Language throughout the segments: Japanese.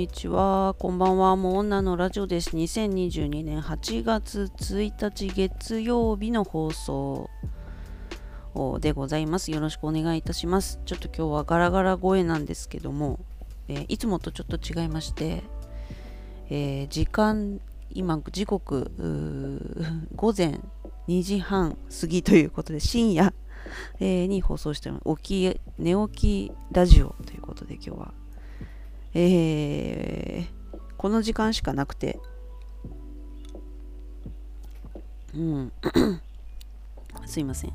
こんにちは。こんばんは。もう女のラジオです。2022年8月1日月曜日の放送でございます。よろしくお願いいたします。ちょっと今日はガラガラ声なんですけども、えー、いつもとちょっと違いまして、えー、時間、今、時刻、午前2時半過ぎということで、深夜、えー、に放送してます。起き、寝起きラジオということで今日はえー、この時間しかなくて、うん、すいません。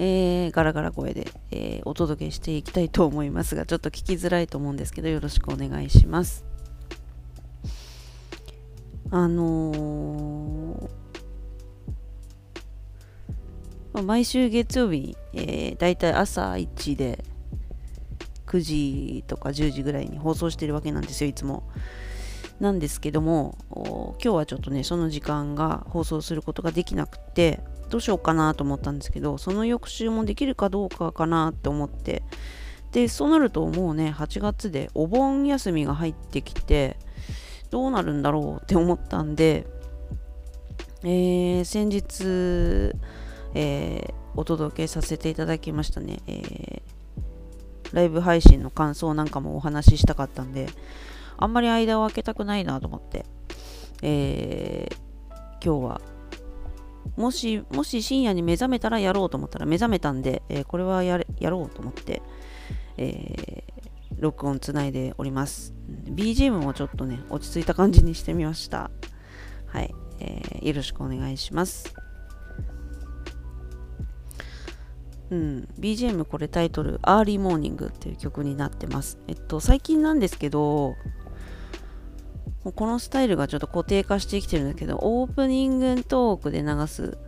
えー、ガラガラ声で、えー、お届けしていきたいと思いますが、ちょっと聞きづらいと思うんですけど、よろしくお願いします。あのー、まあ、毎週月曜日、えー、だいたい朝1で、9時とか10時ぐらいに放送してるわけなんですよいつも。なんですけども今日はちょっとねその時間が放送することができなくてどうしようかなと思ったんですけどその翌週もできるかどうかかなって思って。でそうなるともうね8月でお盆休みが入ってきてどうなるんだろうって思ったんで、えー、先日、えー、お届けさせていただきましたね、えーライブ配信の感想なんかもお話ししたかったんで、あんまり間を空けたくないなと思って、えー、今日は、もし、もし深夜に目覚めたらやろうと思ったら目覚めたんで、えー、これはややろうと思って、えー、録音つないでおります。BGM もちょっとね、落ち着いた感じにしてみました。はい、えー、よろしくお願いします。うん、BGM これタイトル「Early Morning」っていう曲になってます。えっと最近なんですけどこのスタイルがちょっと固定化してきてるんだけどオープニングトークで流す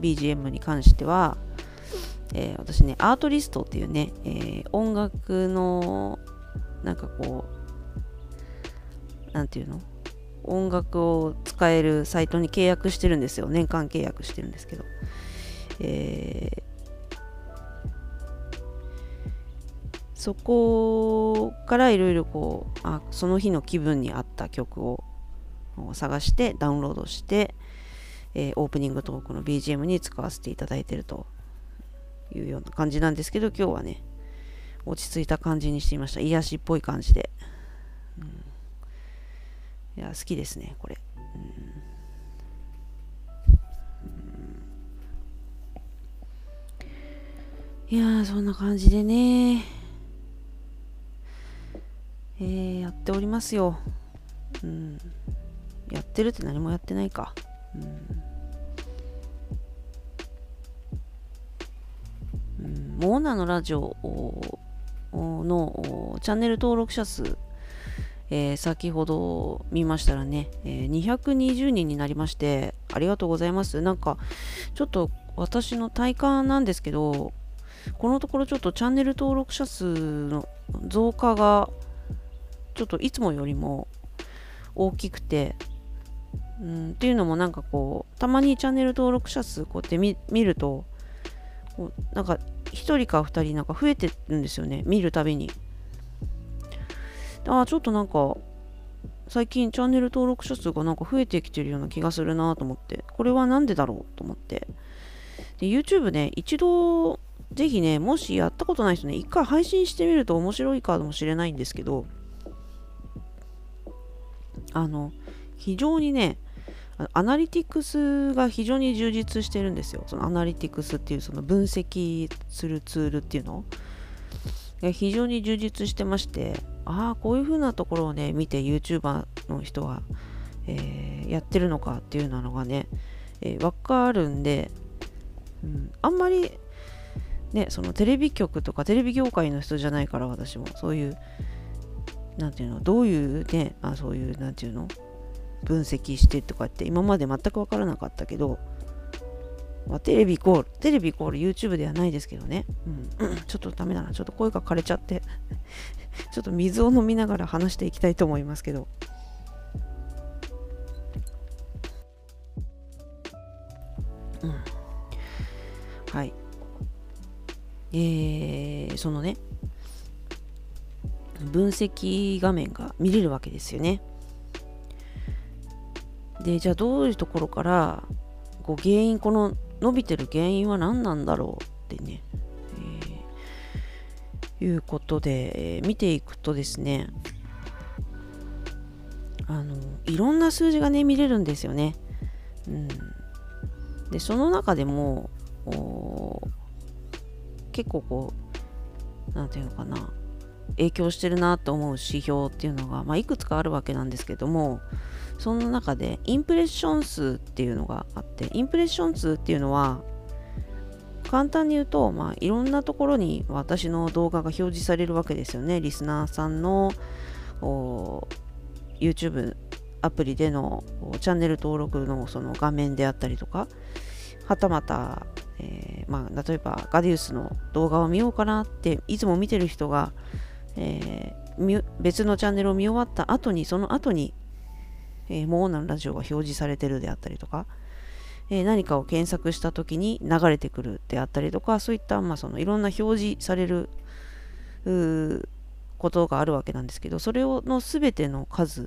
BGM に関しては、えー、私ね Artlist っていうね、えー、音楽のなんかこうなんていうの？音楽を使えるサイトに契約してるんですよ。年間契約してるんですけど。えー、そこからいろいろこうあその日の気分に合った曲を探してダウンロードして、えー、オープニングトークの BGM に使わせていただいてるというような感じなんですけど今日はね落ち着いた感じにしてみました。癒しっぽい感じで、うん、いや好きですねこれ、うん。いやー、そんな感じでね、えー、やっておりますよ。うん。やってるって何もやってないか。うん。うん、モーナのラジオのチャンネル登録者数、えー、先ほど見ましたらね、えー、220人になりまして、ありがとうございます。なんか、ちょっと私の体感なんですけど、このところちょっとチャンネル登録者数の増加がちょっといつもよりも大きくて、うん、っていうのもなんかこうたまにチャンネル登録者数こうやって見るとこうなんか1人か2人なんか増えてるんですよね見るたびに。ああちょっとなんか最近チャンネル登録者数がなんか増えてきてるような気がするなと思って。これは何でだろうと思って。で YouTube ね一度ぜひね、もしやったことない人ね、一回配信してみると面白いかもしれないんですけど、あの、非常にね、アナリティクスが非常に充実してるんですよ。そのアナリティクスっていうその分析するツールっていうの非常に充実してまして、ああ、こういう風なところをね、見て YouTuber の人は、えー、やってるのかっていうのがね、えー、わかるんで、うん、あんまりね、そのテレビ局とかテレビ業界の人じゃないから私も。そういうなんていうのどういうねあそういうなんていうの分析してとかって今まで全く分からなかったけど、まあ、テレビイコールテレビイコール YouTube ではないですけどね、うん、ちょっとダメだな。ちょっと声が枯れちゃって。ちょっと水を飲みながら話していきたいと思いますけど。うん。はい。えー、そのね分析画面が見れるわけですよね。でじゃあどういうところからこう原因この伸びてる原因は何なんだろうってね、えー、いうことで、えー、見ていくとですねあのいろんな数字がね見れるんですよね。うん、でその中でも結構こう何て言うのかな影響してるなと思う指標っていうのが、まあ、いくつかあるわけなんですけどもその中でインプレッション数っていうのがあってインプレッション数っていうのは簡単に言うと、まあ、いろんなところに私の動画が表示されるわけですよね。リスナーさんの YouTube アプリでのチャンネル登録のその画面であったりとか。はたまた、えー、まあ、例えばガディウスの動画を見ようかなっていつも見てる人が、えー、別のチャンネルを見終わった後にその後に、えー、モーナのラジオが表示されてるであったりとか、え何かを検索した時に流れてくるであったりとかそういった、まあ、そのいろんな表示されることがあるわけなんですけどそれをの全ての数っ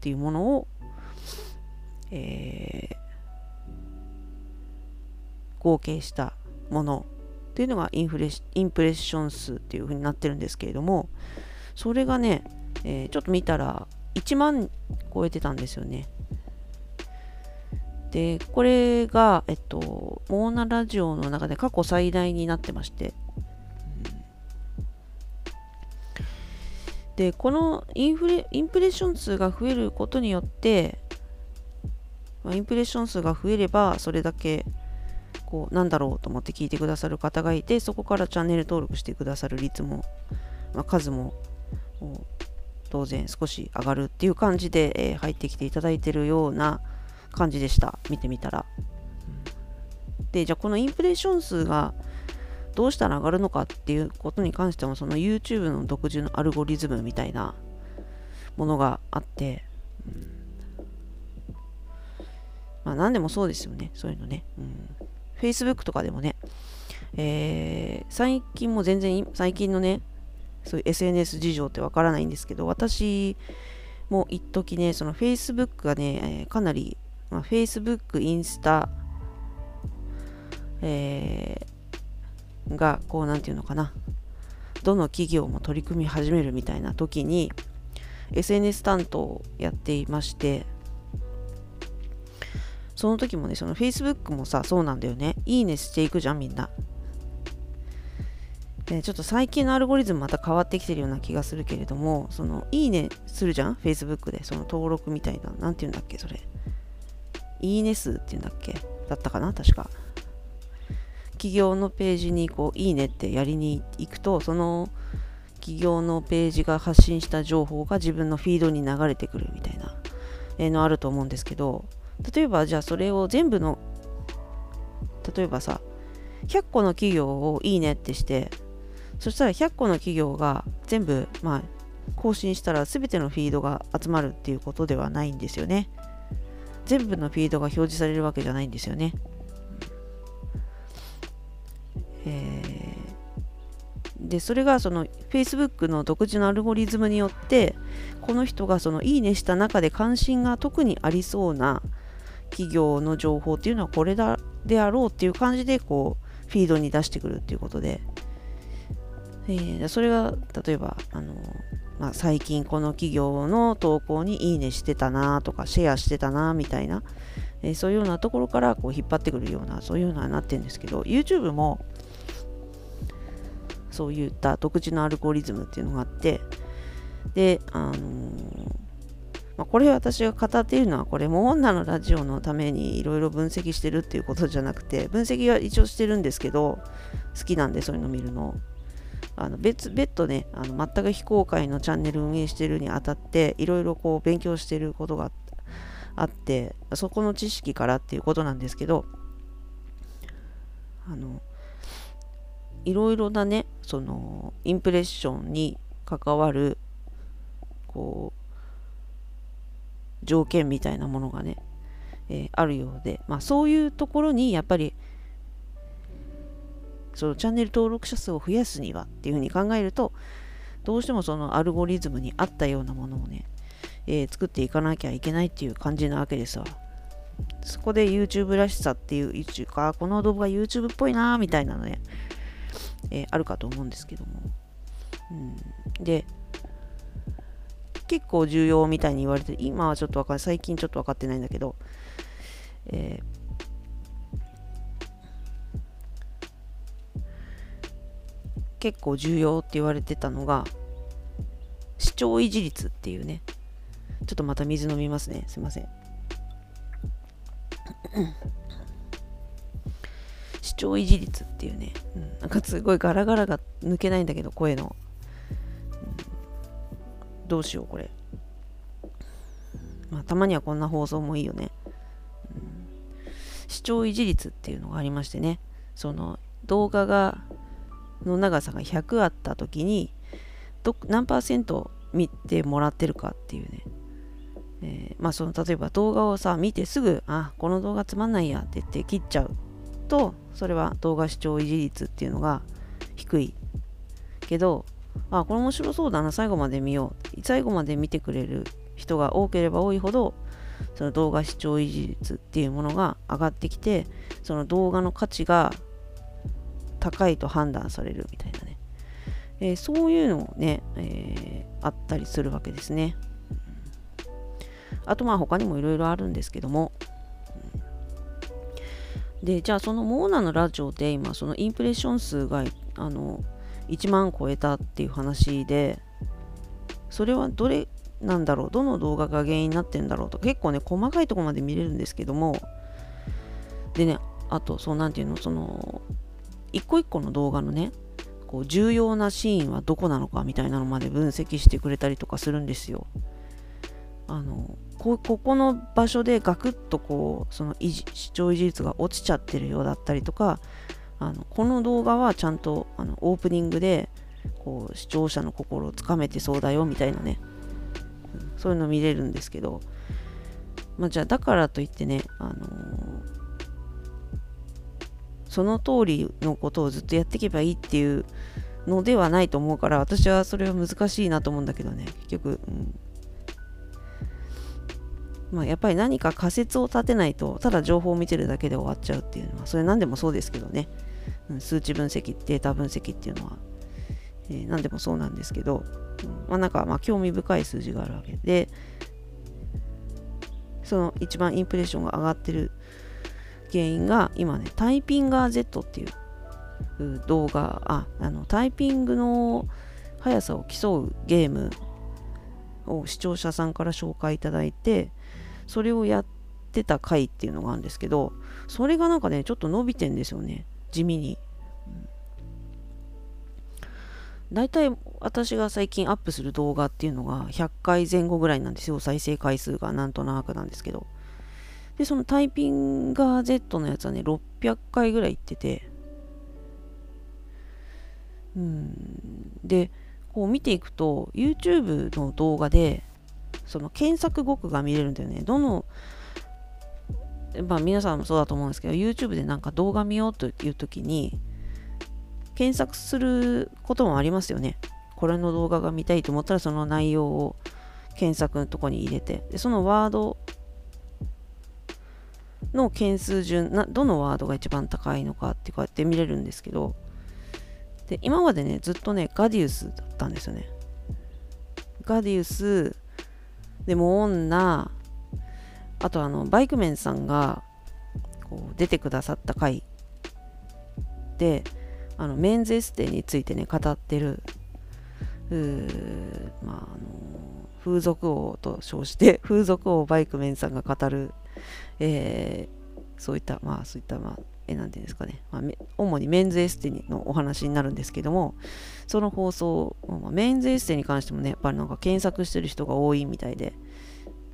ていうものを、えー、合計したものっていうのがインフレインプレッション数っていう風になってるんですけれどもそれがね、えー、ちょっと見たら1万超えてたんですよね。でこれがえっとモーナラジオの中で過去最大になってまして。でこのインフレインプレッション数が増えることによって、まあ、インプレッション数が増えればそれだけこうなんだろうと思って聞いてくださる方がいてそこからチャンネル登録してくださる率も、まあ、数も当然少し上がるっていう感じで、えー、入ってきていただいてるような感じでした。見てみたら、でじゃあこのインプレッション数がどうしたら上がるのかっていうことに関してもその YouTube の独自のアルゴリズムみたいなものがあって、うん、まあ何でもそうですよねそういうのね、うん、Facebook とかでもね、えー、最近も全然最近のねそういう SNS 事情ってわからないんですけど私も一時ねその Facebook がね、えー、かなり、まあ、Facebook インスタえーがこう何て言うのかなどの企業も取り組み始めるみたいな時に SNS 担当をやっていましてその時もねその Facebook もさそうなんだよね。いいねしていくじゃんみんな。でちょっと最近のアルゴリズムまた変わってきてるような気がするけれどもそのいいねするじゃん？Facebook で。その登録みたいな。何て言うんだっけそれ。いいね数っていうんだっけ？だったかな？確か。企業のページにこういいねってやりに行くとその企業のページが発信した情報が自分のフィードに流れてくるみたいなのあると思うんですけど例えばじゃあそれを全部の例えばさ100個の企業をいいねってしてそしたら100個の企業が全部まあ更新したら全てのフィードが集まるっていうことではないんですよね。全部のフィードが表示されるわけじゃないんですよね。えー、でそれがその Facebook の独自のアルゴリズムによってこの人がそのいいねした中で関心が特にありそうな企業の情報っていうのはこれだであろうっていう感じでこうフィードに出してくるっていうことで、えー、それが例えばあの、まあ、最近この企業の投稿にいいねしてたなとかシェアしてたなみたいな、えー、そういうようなところからこう引っ張ってくるようなそういうようななってるんですけど YouTube もそういった独自のアルゴリズムっていうのがあってであのー、まあ、これ私が語っているのはこれも女のラジオのためにいろいろ分析してるっていうことじゃなくて分析は一応してるんですけど好きなんでそういうの見るの。あの別別途ねあの全く非公開のチャンネル運営してるにあたっていろいろこう勉強してることがあってそこの知識からっていうことなんですけどあのいろいろなねそのインプレッションに関わるこう条件みたいなものがね、えー、あるようで、まあ、そういうところにやっぱりそのチャンネル登録者数を増やすにはっていうふうに考えるとどうしてもそのアルゴリズムに合ったようなものをね、えー、作っていかなきゃいけないっていう感じなわけですわ。そこで YouTube らしさっていう一か、この動画 YouTube っぽいなみたいなのね、えー、あるかと思うんですけども。うん、で、結構重要みたいに言われて、今はちょっとわかんない、最近ちょっと分かってないんだけど、えー、結構重要って言われてたのが、視聴維持率っていうね、ちょっとまた水飲みますね。すいません。視聴維持率っていうね、うん、なんかすごいガラガラが抜けないんだけど、声の。どうしよう、これ。まあ、たまにはこんな放送もいいよね。うん、視聴維持率っていうのがありましてね、その動画がの長さが100あった時にど何パーセント見てもらってるかっていうね、えー、まあその例えば動画をさ見てすぐあこの動画つまんないやって言って切っちゃうとそれは動画視聴維持率っていうのが低いけどあこれ面白そうだな。最後まで見よう。最後まで見てくれる人が多ければ多いほどその動画視聴維持率っていうものが上がってきてその動画の価値が高いと判断されるみたいなね、えー、そういうのをね、えー、あったりするわけですね。あとまあ他にもいろいろあるんですけども、でじゃあそのモーナのラジオで今そのインプレッション数があの1万超えたっていう話でそれはどれなんだろうどの動画が原因になってんだろうと結構ね細かいとこまで見れるんですけどもでねあとそうなんていうのその一個一個の動画のねこう重要なシーンはどこなのかみたいなのまで分析してくれたりとかするんですよ。あのこここの場所でガクッとこうその視聴維持率が落ちちゃってるようだったりとかあのこの動画はちゃんとあのオープニングでこう視聴者の心をつかめてそうだよみたいなね、そういうの見れるんですけど、まあ、じゃあだからといってね、あのー、その通りのことをずっとやっていけばいいっていうのではないと思うから私はそれは難しいなと思うんだけどね結局、うん、まあ、やっぱり何か仮説を立てないとただ情報を見てるだけで終わっちゃうっていうのはそれ何でもそうですけどね、うん、数値分析データ分析っていうのは、えー、何でもそうなんですけど、まあなんかまあ興味深い数字があるわけでその一番インプレッションが上がってる原因が今ねタイピンガー Z っていう動画ああのタイピングの速さを競うゲームを視聴者さんから紹介いただいてそれをやってた回っていうのがあるんですけどそれがなんかねちょっと伸びてんですよね。地味に、だいたい私が最近アップする動画っていうのが100回前後ぐらいなんですよ。再生回数がなんとなくなんですけど。でそのタイピンガー Z のやつはね600回ぐらいいってて。うん。でこう見ていくと YouTube の動画でその検索語句が見れるんだよね。どの、まあ皆さんもそうだと思うんですけど、YouTube でなんか動画見ようという時に、検索することもありますよね。これの動画が見たいと思ったらその内容を検索のとこに入れて、でそのワードの件数順な、どのワードが一番高いのかってこうやって見れるんですけど、で今までね、ずっとね、ガディウスだったんですよね。ガディウス、でも女あとあのバイクメンさんがこう出てくださった回であのメンズエステについてね語ってるまあ、あの風俗王と称して 風俗王バイクメンさんが語る、えー、そういったまあそういったまあえなんていうんですかね、まあ、主にメンズエステのお話になるんですけどもその放送、まあ、メンズエステに関してもねやっぱりなんか検索してる人が多いみたいで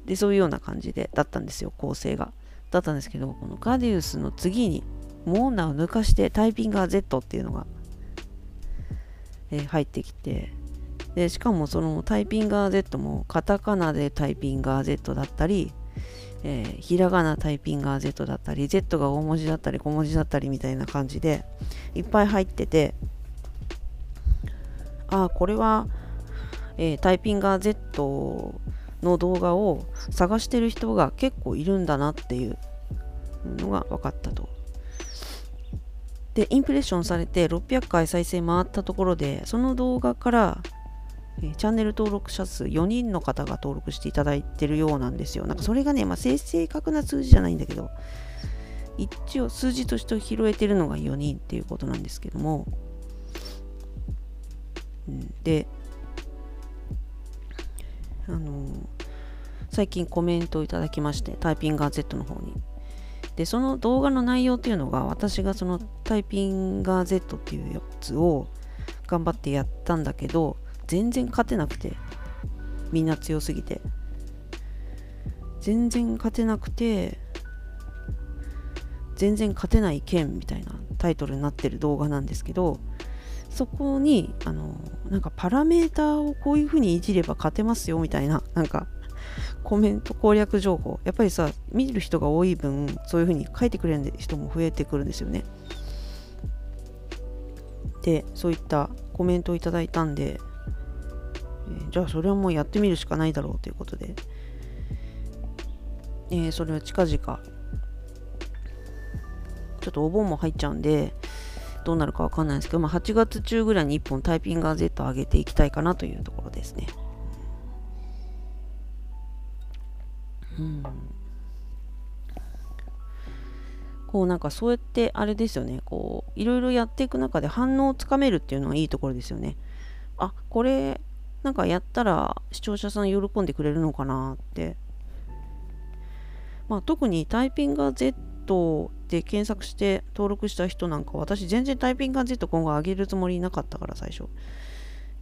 でそういうような感じでだったんですよ構成が。だったんですけどこのガディウスの次にモーナーを抜かしてタイピンガー Z っていうのが、えー、入ってきてでしかもそのタイピンガー Z もカタカナでタイピンガー Z だったりえー、ひらがなタイピンガー Z だったり Z が大文字だったり小文字だったりみたいな感じでいっぱい入っててああこれはえー、タイピンガー Z の動画を探してる人が結構いるんだなっていうのが分かったと。で、インプレッションされて600回再生回ったところで、その動画から、チャンネル登録者数4人の方が登録していただいてるようなんですよ。なんかそれがね、まあ、正確な数字じゃないんだけど、一応数字として拾えてるのが4人っていうことなんですけども、で、あの、最近コメントをいただきまして、タイピンガー Z の方に。で、その動画の内容っていうのが、私がそのタイピンガー Z っていうやつを頑張ってやったんだけど、全然勝てなくて、みんな強すぎて。全然勝てなくて、全然勝てない剣みたいなタイトルになってる動画なんですけど、そこにあのなんかパラメーターをこういう風にいじれば勝てますよみたいななんかコメント攻略情報。やっぱりさ見る人が多い分そういう風に書いてくれる人も増えてくるんですよね。でそういったコメントをいただいたんで、え、じゃあそれはもうやってみるしかないだろうということで、えー、それは近々ちょっとお盆も入っちゃうんでどうなるかわかんないんですけど、まあ、8月中ぐらいに1本タイピングガー Z を上げていきたいかなというところですね。こうなんかそうやってあれですよね、こういろいろやっていく中で反応をつかめるっていうのはいいところですよね。あ、これなんかやったら視聴者さん喜んでくれるのかなって。まあ特にタイピンガー Z で検索して登録した人なんか私全然タイピング Z 今後上げるつもりなかったから最初、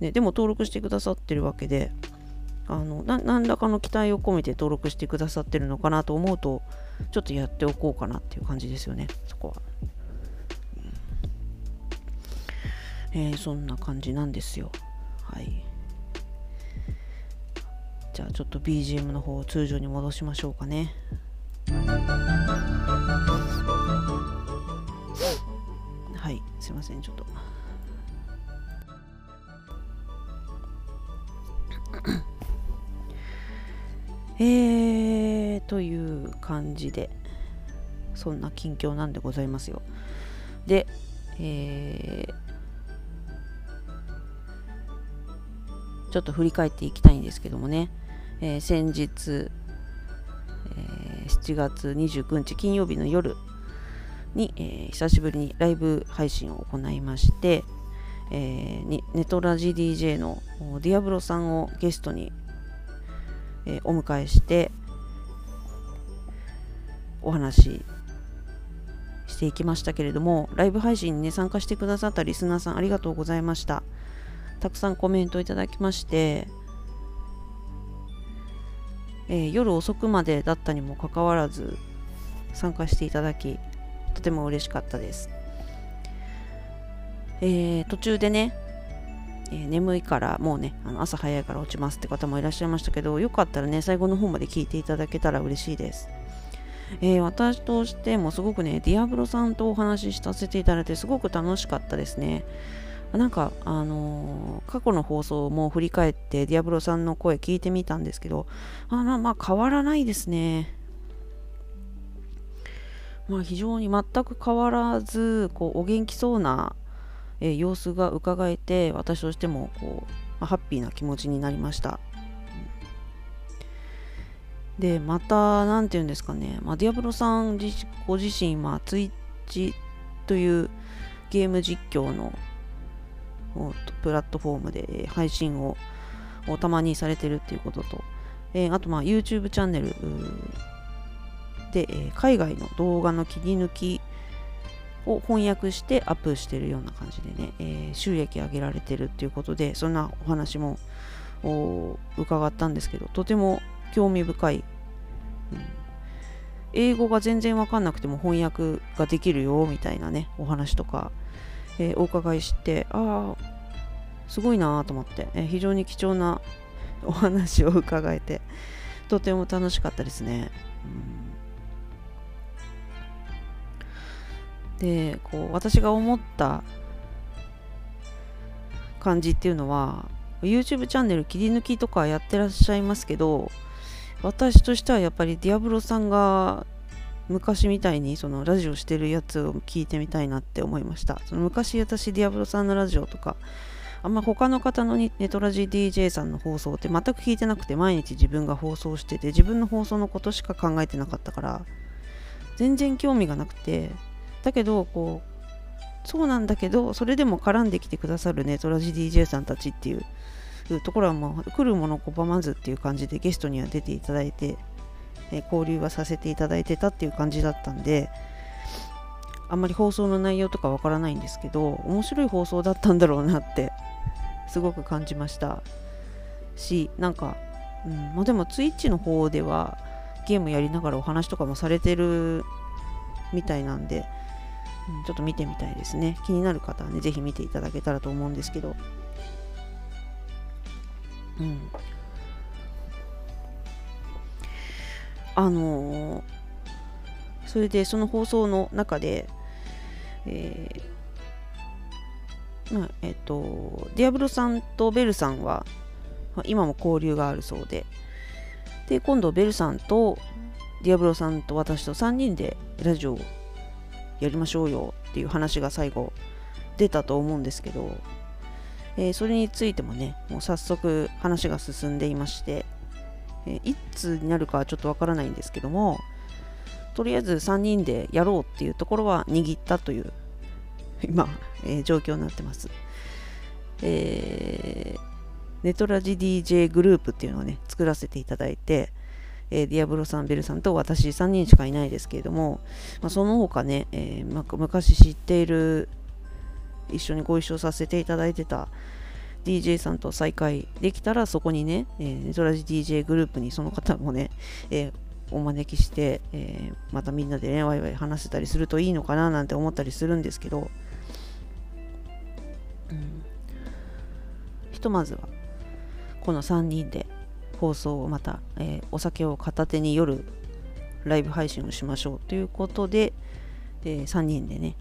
ね、でも登録してくださってるわけであの何らかの期待を込めて登録してくださってるのかなと思うとちょっとやっておこうかなっていう感じですよね。そこは、えー、そんな感じなんですよ。はい。じゃあちょっと BGM の方を通常に戻しましょうかね。はい。すいませんちょっと。えーという感じでそんな近況なんでございますよ。でえーちょっと振り返っていきたいんですけどもね、えー、先日、えー、7月29日金曜日の夜に、えー、久しぶりにライブ配信を行いまして、えー、ネトラジ DJ のディアブロさんをゲストに、え、お迎えしてお話していきましたけれどもライブ配信に、ね、参加してくださったリスナーさんありがとうございました。たくさんコメントいただきましてえー、夜遅くまでだったにもかかわらず参加していただきとても嬉しかったです、えー、途中でね、え、眠いからもうねあの朝早いから落ちますって方もいらっしゃいましたけどよかったらね最後の方まで聞いていただけたら嬉しいですえー、私としてもすごくね、ディアブロさんとお話しさせていただいて、すごく楽しかったですね。なんか、あのー、過去の放送も振り返って、ディアブロさんの声聞いてみたんですけど、あまあ、変わらないですね。まあ、非常に全く変わらずこうお元気そうな、えー、様子が伺えて私としてもこう、まあ、ハッピーな気持ちになりました。でまた何て言うんですかね、まあ、ディアブロさん自ご自身はツイッチというゲーム実況のプラットフォームで配信をたまにされてるっていうことと、えー、あとまあ YouTube チャンネルで、えー、海外の動画の切り抜きを翻訳してアップしてるような感じでね、えー、収益上げられてるっていうことでそんなお話も伺ったんですけどとても興味深い、うん、英語が全然わかんなくても翻訳ができるよみたいなねお話とか、えー、お伺いしてああすごいなと思って、えー、非常に貴重なお話を伺えてとても楽しかったですね。うん。でこう私が思った感じっていうのは YouTube チャンネル切り抜きとかやってらっしゃいますけど私としてはやっぱりディアブロさんが昔みたいにそのラジオしてるやつを聞いてみたいなって思いました。その昔私ディアブロさんのラジオとかあんま他の方のネトラジ DJ さんの放送って全く聞いてなくて毎日自分が放送してて自分の放送のことしか考えてなかったから全然興味がなくてだけどこうそうなんだけどそれでも絡んできてくださるネトラジ DJ さんたちっていうところはもう来るもの拒まずっていう感じでゲストには出ていただいて、え交流はさせていただいてたっていう感じだったんであんまり放送の内容とかわからないんですけど面白い放送だったんだろうなってすごく感じました。しなんか、うんまあ、でも Twitch の方ではゲームやりながらお話とかもされてるみたいなんで、ちょっと見てみたいですね。気になる方はね是非見ていただけたらと思うんですけど。うん。あのー、それでその放送の中で、えーまあえっと、ディアブロさんとベルさんは、今も交流があるそうで、で、今度ベルさんとディアブロさんと私と3人でラジオをやりましょうよっていう話が最後出たと思うんですけど、えー、それについてもね、もう早速話が進んでいまして、えー、いつになるかはちょっとわからないんですけども、とりあえず3人でやろうっていうところは握ったという 今、えー、状況になってます。えー、ネトラジ DJ グループっていうのをね、作らせていただいて、えー、ディアブロさん、ベルさんと私3人しかいないですけれども、まあ、その他ね、えーま、昔知っている、一緒にご一緒させていただいてた DJ さんと再会できたら、そこにね、えー、ネトラジ DJ グループにその方もね、えー、お招きして、えー、またみんなでね、ワイワイ話せたりするといいのかななんて思ったりするんですけど、うん、ひとまずはこの3人で放送をまた、えー、お酒を片手に夜ライブ配信をしましょうということで、えー、3人でね、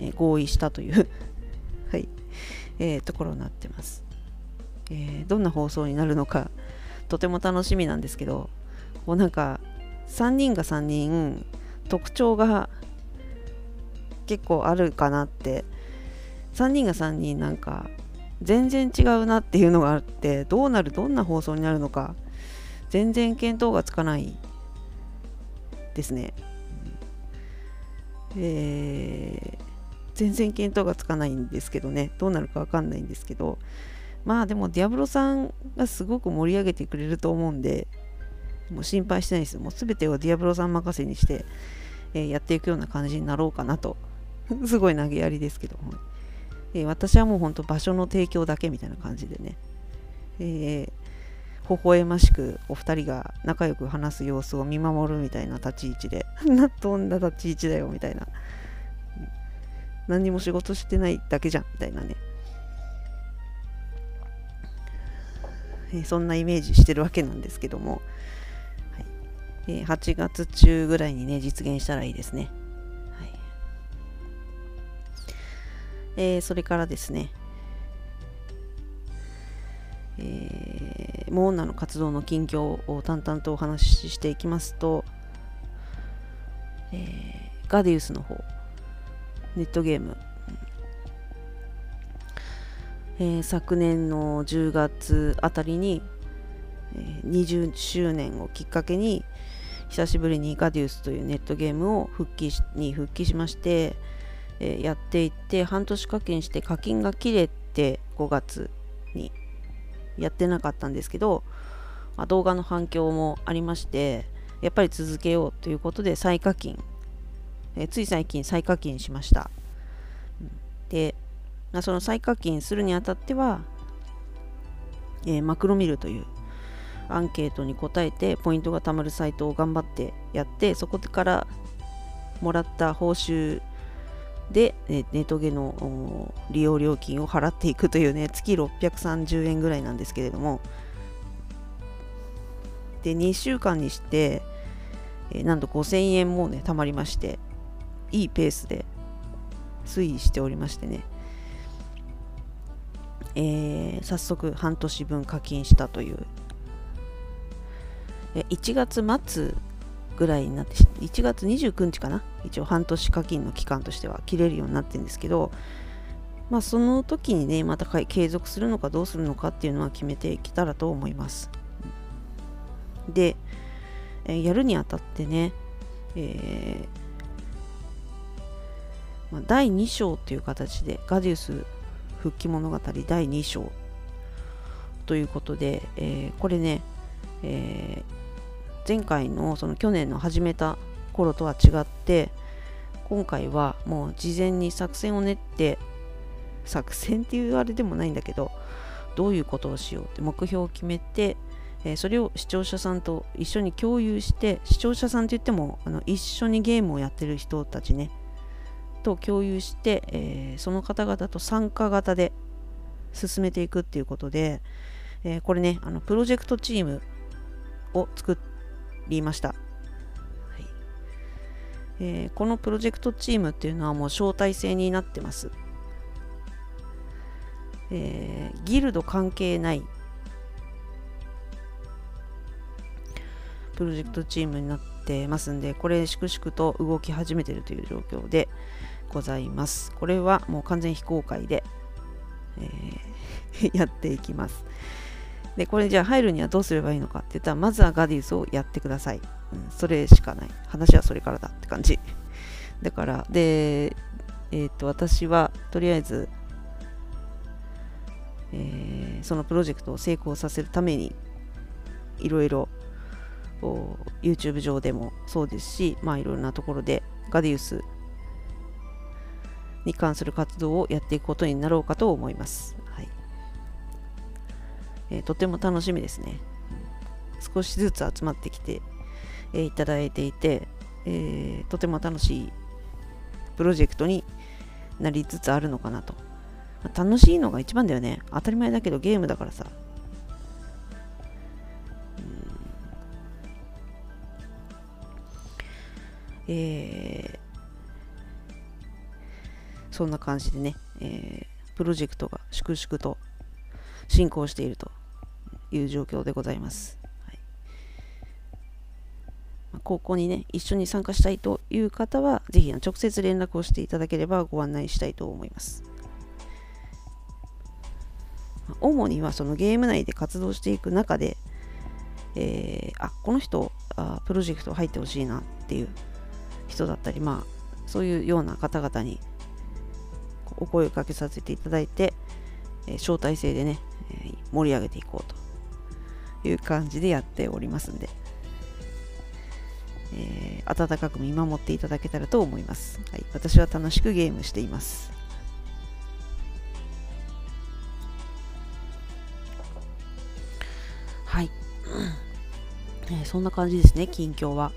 えー、合意したという はい、えー、ところになってます、えどんな放送になるのかとても楽しみなんですけどもうなんか3人が3人特徴が結構あるかなって3人が3人なんか全然違うなっていうのがあってどうなるどんな放送になるのか全然見当がつかないですね。えー、全然見当がつかないんですけどねどうなるか分かんないんですけどまあでもディアブロさんがすごく盛り上げてくれると思うんでもう心配してないですもう全てをディアブロさん任せにして、えー、やっていくような感じになろうかなと すごい投げやりですけども。えー、私はもうほんと場所の提供だけみたいな感じでね、えー、微笑ましくお二人が仲良く話す様子を見守るみたいな立ち位置で。どんな立ち位置だよみたいな。何にも仕事してないだけじゃんみたいなね、えー、そんなイメージしてるわけなんですけども、はい。え、8月中ぐらいにね実現したらいいですね。えー、それからですね、えー、モーナの活動の近況を淡々とお話ししていきますと、えー、ガディウスの方、ネットゲーム、えー、昨年の10月あたりに、えー、20周年をきっかけに久しぶりにガディウスというネットゲームを復帰に復帰しまして、え、やっていって半年課金して課金が切れて5月にやってなかったんですけど、まあ、動画の反響もありましてやっぱり続けようということで再課金、え、つい最近再課金しました。で、まあ、その再課金するにあたっては、えー、マクロミルというアンケートに答えてポイントが貯まるサイトを頑張ってやってそこからもらった報酬で、ネトゲの利用料金を払っていくというね、月630円ぐらいなんですけれども、で、2週間にして、え、なんと5000円もね、貯まりまして、いいペースで推移しておりましてね、えー、早速半年分課金したという。1月末ぐらいになって1月29日かな？一応半年課金の期間としては切れるようになってるんですけどまあその時にねまた継続するのかどうするのかっていうのは決めてきたらと思います。で、やるにあたってね、えーまあ、第2章という形でガディウス復帰物語第2章ということで、えー、これね、えー、前回のその去年の始めた頃とは違って今回はもう事前に作戦を練って作戦っていうあれでもないんだけどどういうことをしようって目標を決めて、えー、それを視聴者さんと一緒に共有して視聴者さんって言ってもあの一緒にゲームをやってる人たちねと共有して、えー、その方々と参加型で進めていくっていうことで、えー、これねあのプロジェクトチームを作ってりました。はいえー、このプロジェクトチームっていうのはもう招待制になってます。えー、ギルド関係ないプロジェクトチームになってますんで、これ、粛々と動き始めてるという状況でございます。これはもう完全非公開で、えー、やっていきます。で、これじゃあ入るにはどうすればいいのかって言ったら、まずはガディウスをやってください。うん、それしかない。話はそれからだって感じ。だから、で、えっ、と、私はとりあえず、えー、そのプロジェクトを成功させるために、いろいろ YouTube 上でもそうですし、まあいろんなところでガディウスに関する活動をやっていくことになろうかと思います。えー、とても楽しみですね。少しずつ集まってきて、えー、いただいていて、えー、とても楽しいプロジェクトになりつつあるのかなと。まあ、楽しいのが一番だよね。当たり前だけどゲームだからさ。えー、そんな感じでね、えー、プロジェクトが粛々と進行しているという状況でございます。はい、高校にね、一緒に参加したいという方は、ぜひ直接連絡をしていただければご案内したいと思います。主にはそのゲーム内で活動していく中で、えー、あこの人あプロジェクト入ってほしいなっていう人だったりまあそういうような方々にお声をかけさせていただいて、えー、招待制でねえ盛り上げていこうという感じでやっておりますんで、えー、温かく見守っていただけたらと思います、はい。私は楽しくゲームしています。はい、えー、そんな感じですね、近況は。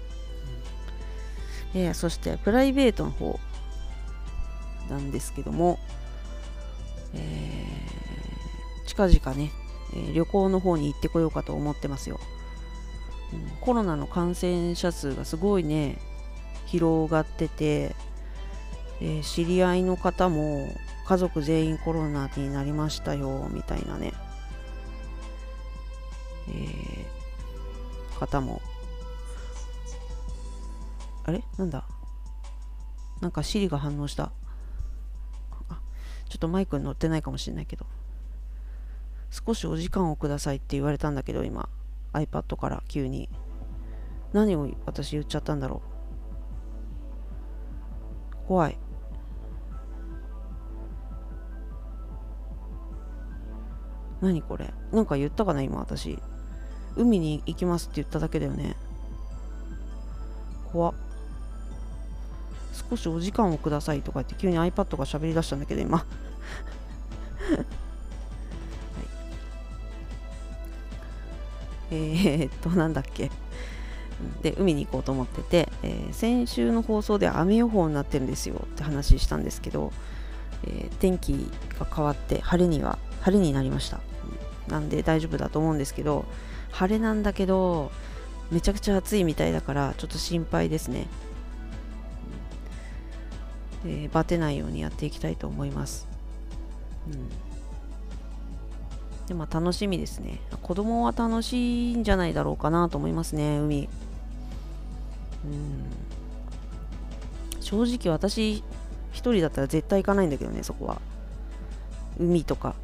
えー、そしてプライベートの方なんですけども、え近々ね、え、旅行の方に行ってこようかと思ってますよ、うん、コロナの感染者数がすごいね広がってて、え、知り合いの方も家族全員コロナになりましたよみたいなね、えー、方も。あれ？なんだ？なんかシリが反応した。あちょっとマイクに乗ってないかもしれないけど。少しお時間をくださいって言われたんだけど今 iPad から急に。何を私言っちゃったんだろう。怖い。何これ。なんか言ったかな今私。海に行きますって言っただけだよね。怖っ。少しお時間をくださいとか言って急に iPad が喋り出したんだけど今。えー、っと、なんだっけ。で、海に行こうと思ってて、えー、先週の放送で雨予報になってるんですよって話したんですけど、えー、天気が変わって晴れには、晴れになりました。なんで大丈夫だと思うんですけど、晴れなんだけど、めちゃくちゃ暑いみたいだから、ちょっと心配ですね。えー、バテないようにやっていきたいと思います。うんでまあ楽しみですね。子供は楽しいんじゃないだろうかなと思いますね海。うん。正直私一人だったら絶対行かないんだけどねそこは。海とか。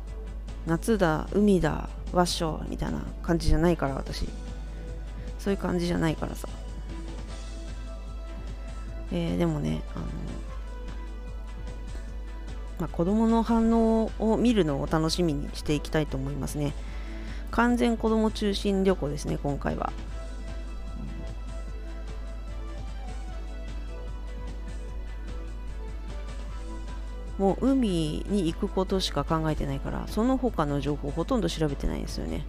夏だ海だわっしょみたいな感じじゃないから私。そういう感じじゃないからさ。えー、でもねあのまあ、子供の反応を見るのを楽しみにしていきたいと思いますね。完全子ども中心旅行ですね今回は。もう海に行くことしか考えてないからその他の情報ほとんど調べてないですよね、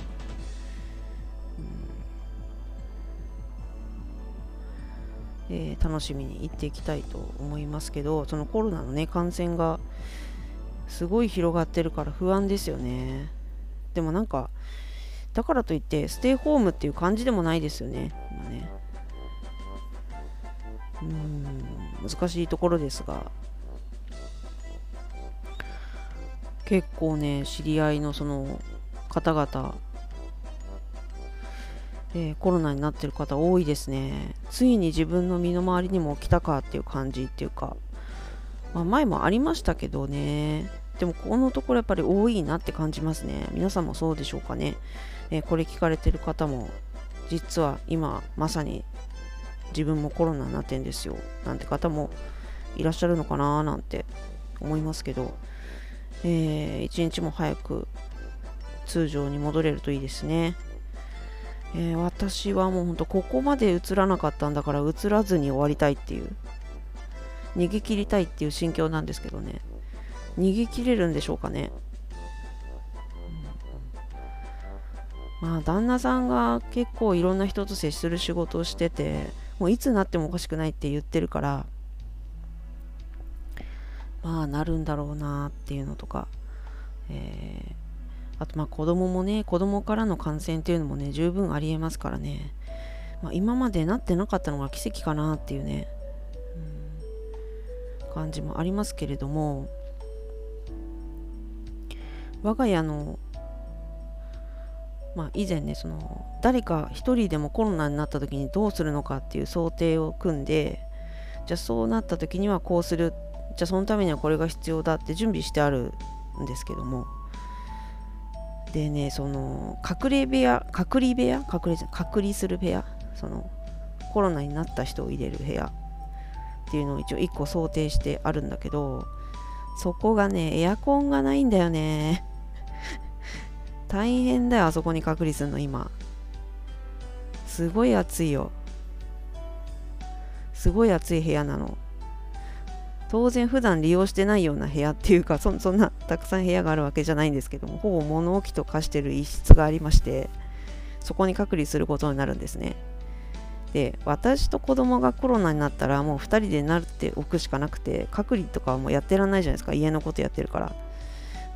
えー、楽しみに行っていきたいと思いますけどそのコロナのね感染がすごい広がってるから不安ですよね。でもなんかだからといってステイホームっていう感じでもないですよね。今ね。うん難しいところですが。結構ね知り合いのその方々、えー、コロナになってる方多いですね。ついに自分の身の回りにも来たかっていう感じっていうか、まあ、前もありましたけどね。でもこのところやっぱり多いなって感じますね。皆さんもそうでしょうかね、えー、これ聞かれてる方も実は今まさに自分もコロナになってんですよ。なんて方もいらっしゃるのかななんて思いますけど。えー、一日も早く通常に戻れるといいですね。えー、私はもうほんとここまで映らなかったんだから映らずに終わりたいっていう。逃げ切りたいっていう心境なんですけどね。逃げ切れるんでしょうかね、うん、まあ旦那さんが結構いろんな人と接する仕事をしててもういつなってもおかしくないって言ってるからまあなるんだろうなっていうのとか、えー、あとまあ子供もね子供からの感染っていうのもね十分ありえますからね、まあ、今までなってなかったのが奇跡かなっていうね、うん、感じもありますけれども。我が家のまあ、以前ねその誰か一人でもコロナになった時にどうするのかっていう想定を組んでじゃあそうなった時にはこうする。じゃあそのためにはこれが必要だって準備してあるんですけども。でねその隔離部屋隔離部屋？隔離隔離する部屋？そのコロナになった人を入れる部屋？っていうのを一応1個想定してあるんだけどそこがねエアコンがないんだよね。大変だよあそこに隔離するの今。すごい暑いよ。すごい暑い部屋なの。当然普段利用してないような部屋っていうかそんなたくさん部屋があるわけじゃないんですけどもほぼ物置と化してる一室がありましてそこに隔離することになるんですね。で私と子供がコロナになったらもう2人でなるっておくしかなくて隔離とかはもうやってらんないじゃないですか。家のことやってるから。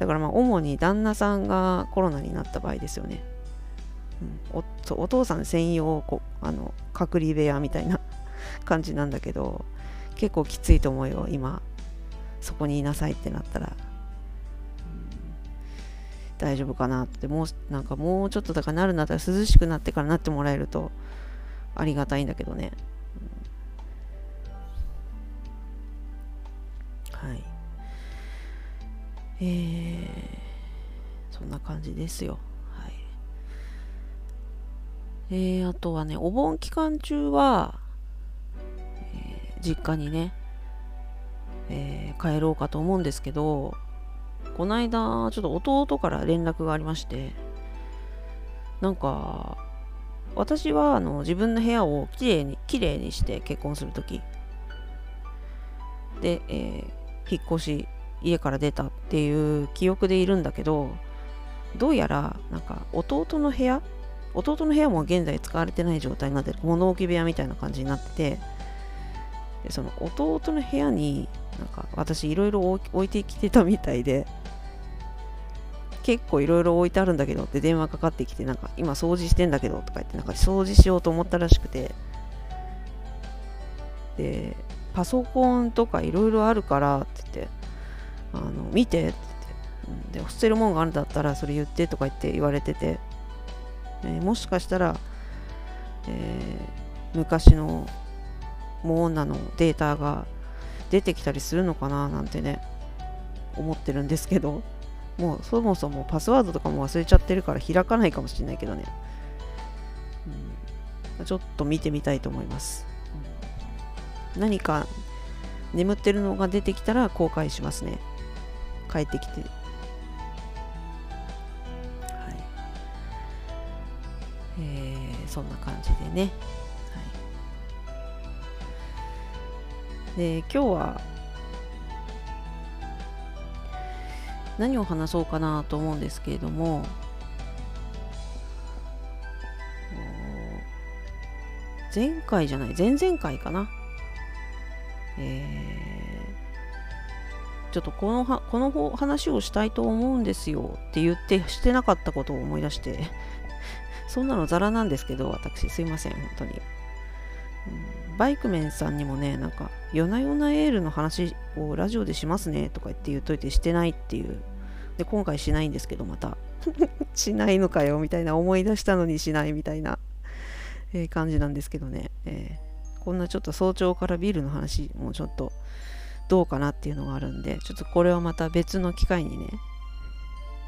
だからまあ主に旦那さんがコロナになった場合ですよね、うん、おお父さん専用こあの隔離部屋みたいな 感じなんだけど結構きついと思うよ今。そこにいなさいってなったら、大丈夫かなって。もうなんかもうちょっとだからなるんだったら涼しくなってからなってもらえるとありがたいんだけどね、うん、はい。えー、そんな感じですよ。はい。えー、あとはねお盆期間中はえ実家にね、えー、帰ろうかと思うんですけどこの間ちょっと弟から連絡がありましてなんか私はあの自分の部屋をきれいにきれいにして結婚する時。で、えー、引っ越し家から出たっていう記憶でいるんだけどどうやらなんか弟の部屋弟の部屋も現在使われてない状態になってる物置部屋みたいな感じになっててでその弟の部屋になんか私いろいろ置いてきてたみたいで結構いろいろ置いてあるんだけどって電話かかってきてなんか今掃除してんだけどとか言ってなんか掃除しようと思ったらしくてでパソコンとかいろいろあるからって言ってあの見てって言って、で捨てるもんがあるんだったらそれ言ってとか言って言われてて、えー、もしかしたら、えー、昔のモーナのデータが出てきたりするのかななんてね思ってるんですけどもうそもそもパスワードとかも忘れちゃってるから開かないかもしれないけどね、うん、ちょっと見てみたいと思います、うん、何か眠ってるのが出てきたら公開しますね。帰ってきて。はい。えー、そんな感じでね、で今日は何を話そうかなと思うんですけれども前回じゃない前々回かな。えー、ちょっとこのはこの話をしたいと思うんですよって言ってしてなかったことを思い出して そんなのザラなんですけど私。すいません本当に、うん、バイクメンさんにもねなんか夜な夜なエールの話をラジオでしますねとか言って言っといてしてないっていう。で今回しないんですけどまた。しないのかよみたいな思い出したのにしないみたいな、えー、感じなんですけどね、えーこんなちょっと早朝からビールの話もちょっとどうかなっていうのがあるんで、ちょっとこれはまた別の機会にね、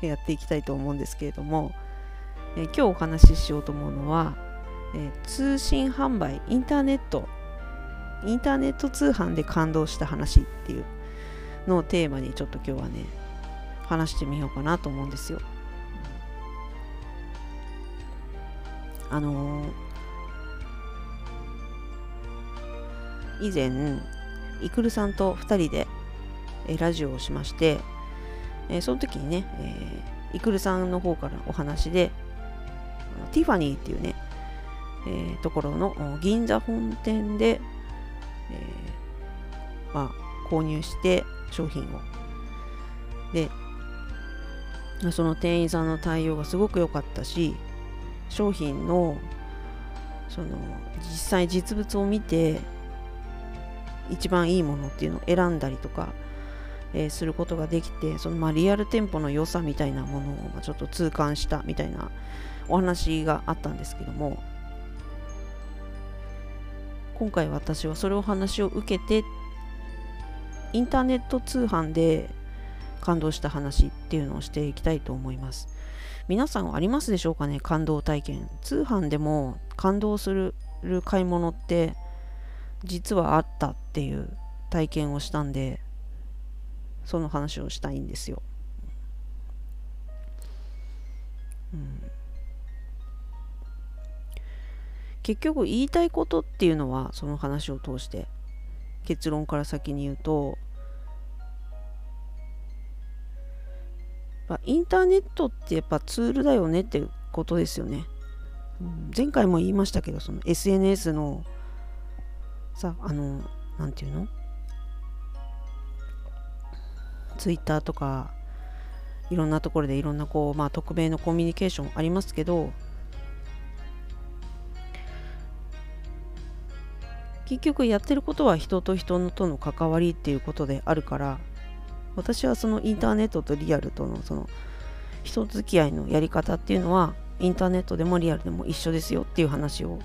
やっていきたいと思うんですけれども、え今日お話ししようと思うのは、え通信販売、インターネット、インターネット通販で感動した話っていうのをテーマにちょっと今日はね、話してみようかなと思うんですよ。あのー、以前イクルさんと2人で、えラジオをしまして、えその時にね、えイクルさんの方からお話でティファニーっていうね、えー、ところの銀座本店で、えー、まあ、購入して商品を。でその店員さんの対応がすごく良かったし商品のその実際実物を見て一番いいものっていうのを選んだりとか、えー、することができてそのまあリアル店舗の良さみたいなものをちょっと痛感したみたいなお話があったんですけども今回私はそれを話を受けてインターネット通販で感動した話っていうのをしていきたいと思います。皆さんありますでしょうかね？感動体験。通販でも感動する買い物って実はあったっていう体験をしたんでその話をしたいんですよ。うん、結局言いたいことっていうのはその話を通して結論から先に言うとインターネットってやっぱツールだよねってことですよね。前回も言いましたけどその SNS のさあの何て言うの？ツイッターとかいろんなところでいろんなこう、まあ、匿名のコミュニケーションありますけど結局やってることは人と人のとの関わりっていうことであるから私はそのインターネットとリアルとのその人付き合いのやり方っていうのはインターネットでもリアルでも一緒ですよっていう話を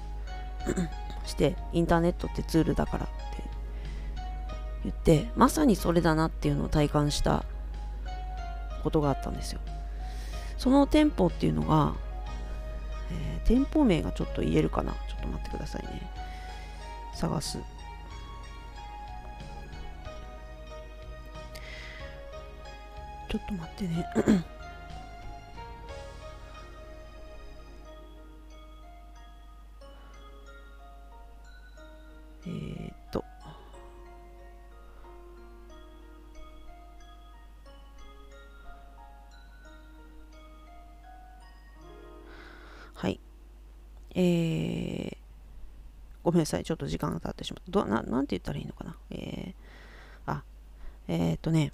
してインターネットってツールだからって言ってまさにそれだなっていうのを体感したことがあったんですよ。その店舗っていうのが、えー、店舗名がちょっと言えるかな？ちょっと待ってくださいね。探すちょっと待ってね えー、っと。はい。え、ごめんなさい。ちょっと時間が経ってしまった。どななんて言ったらいいのかな。えー、あ、えー、っとね、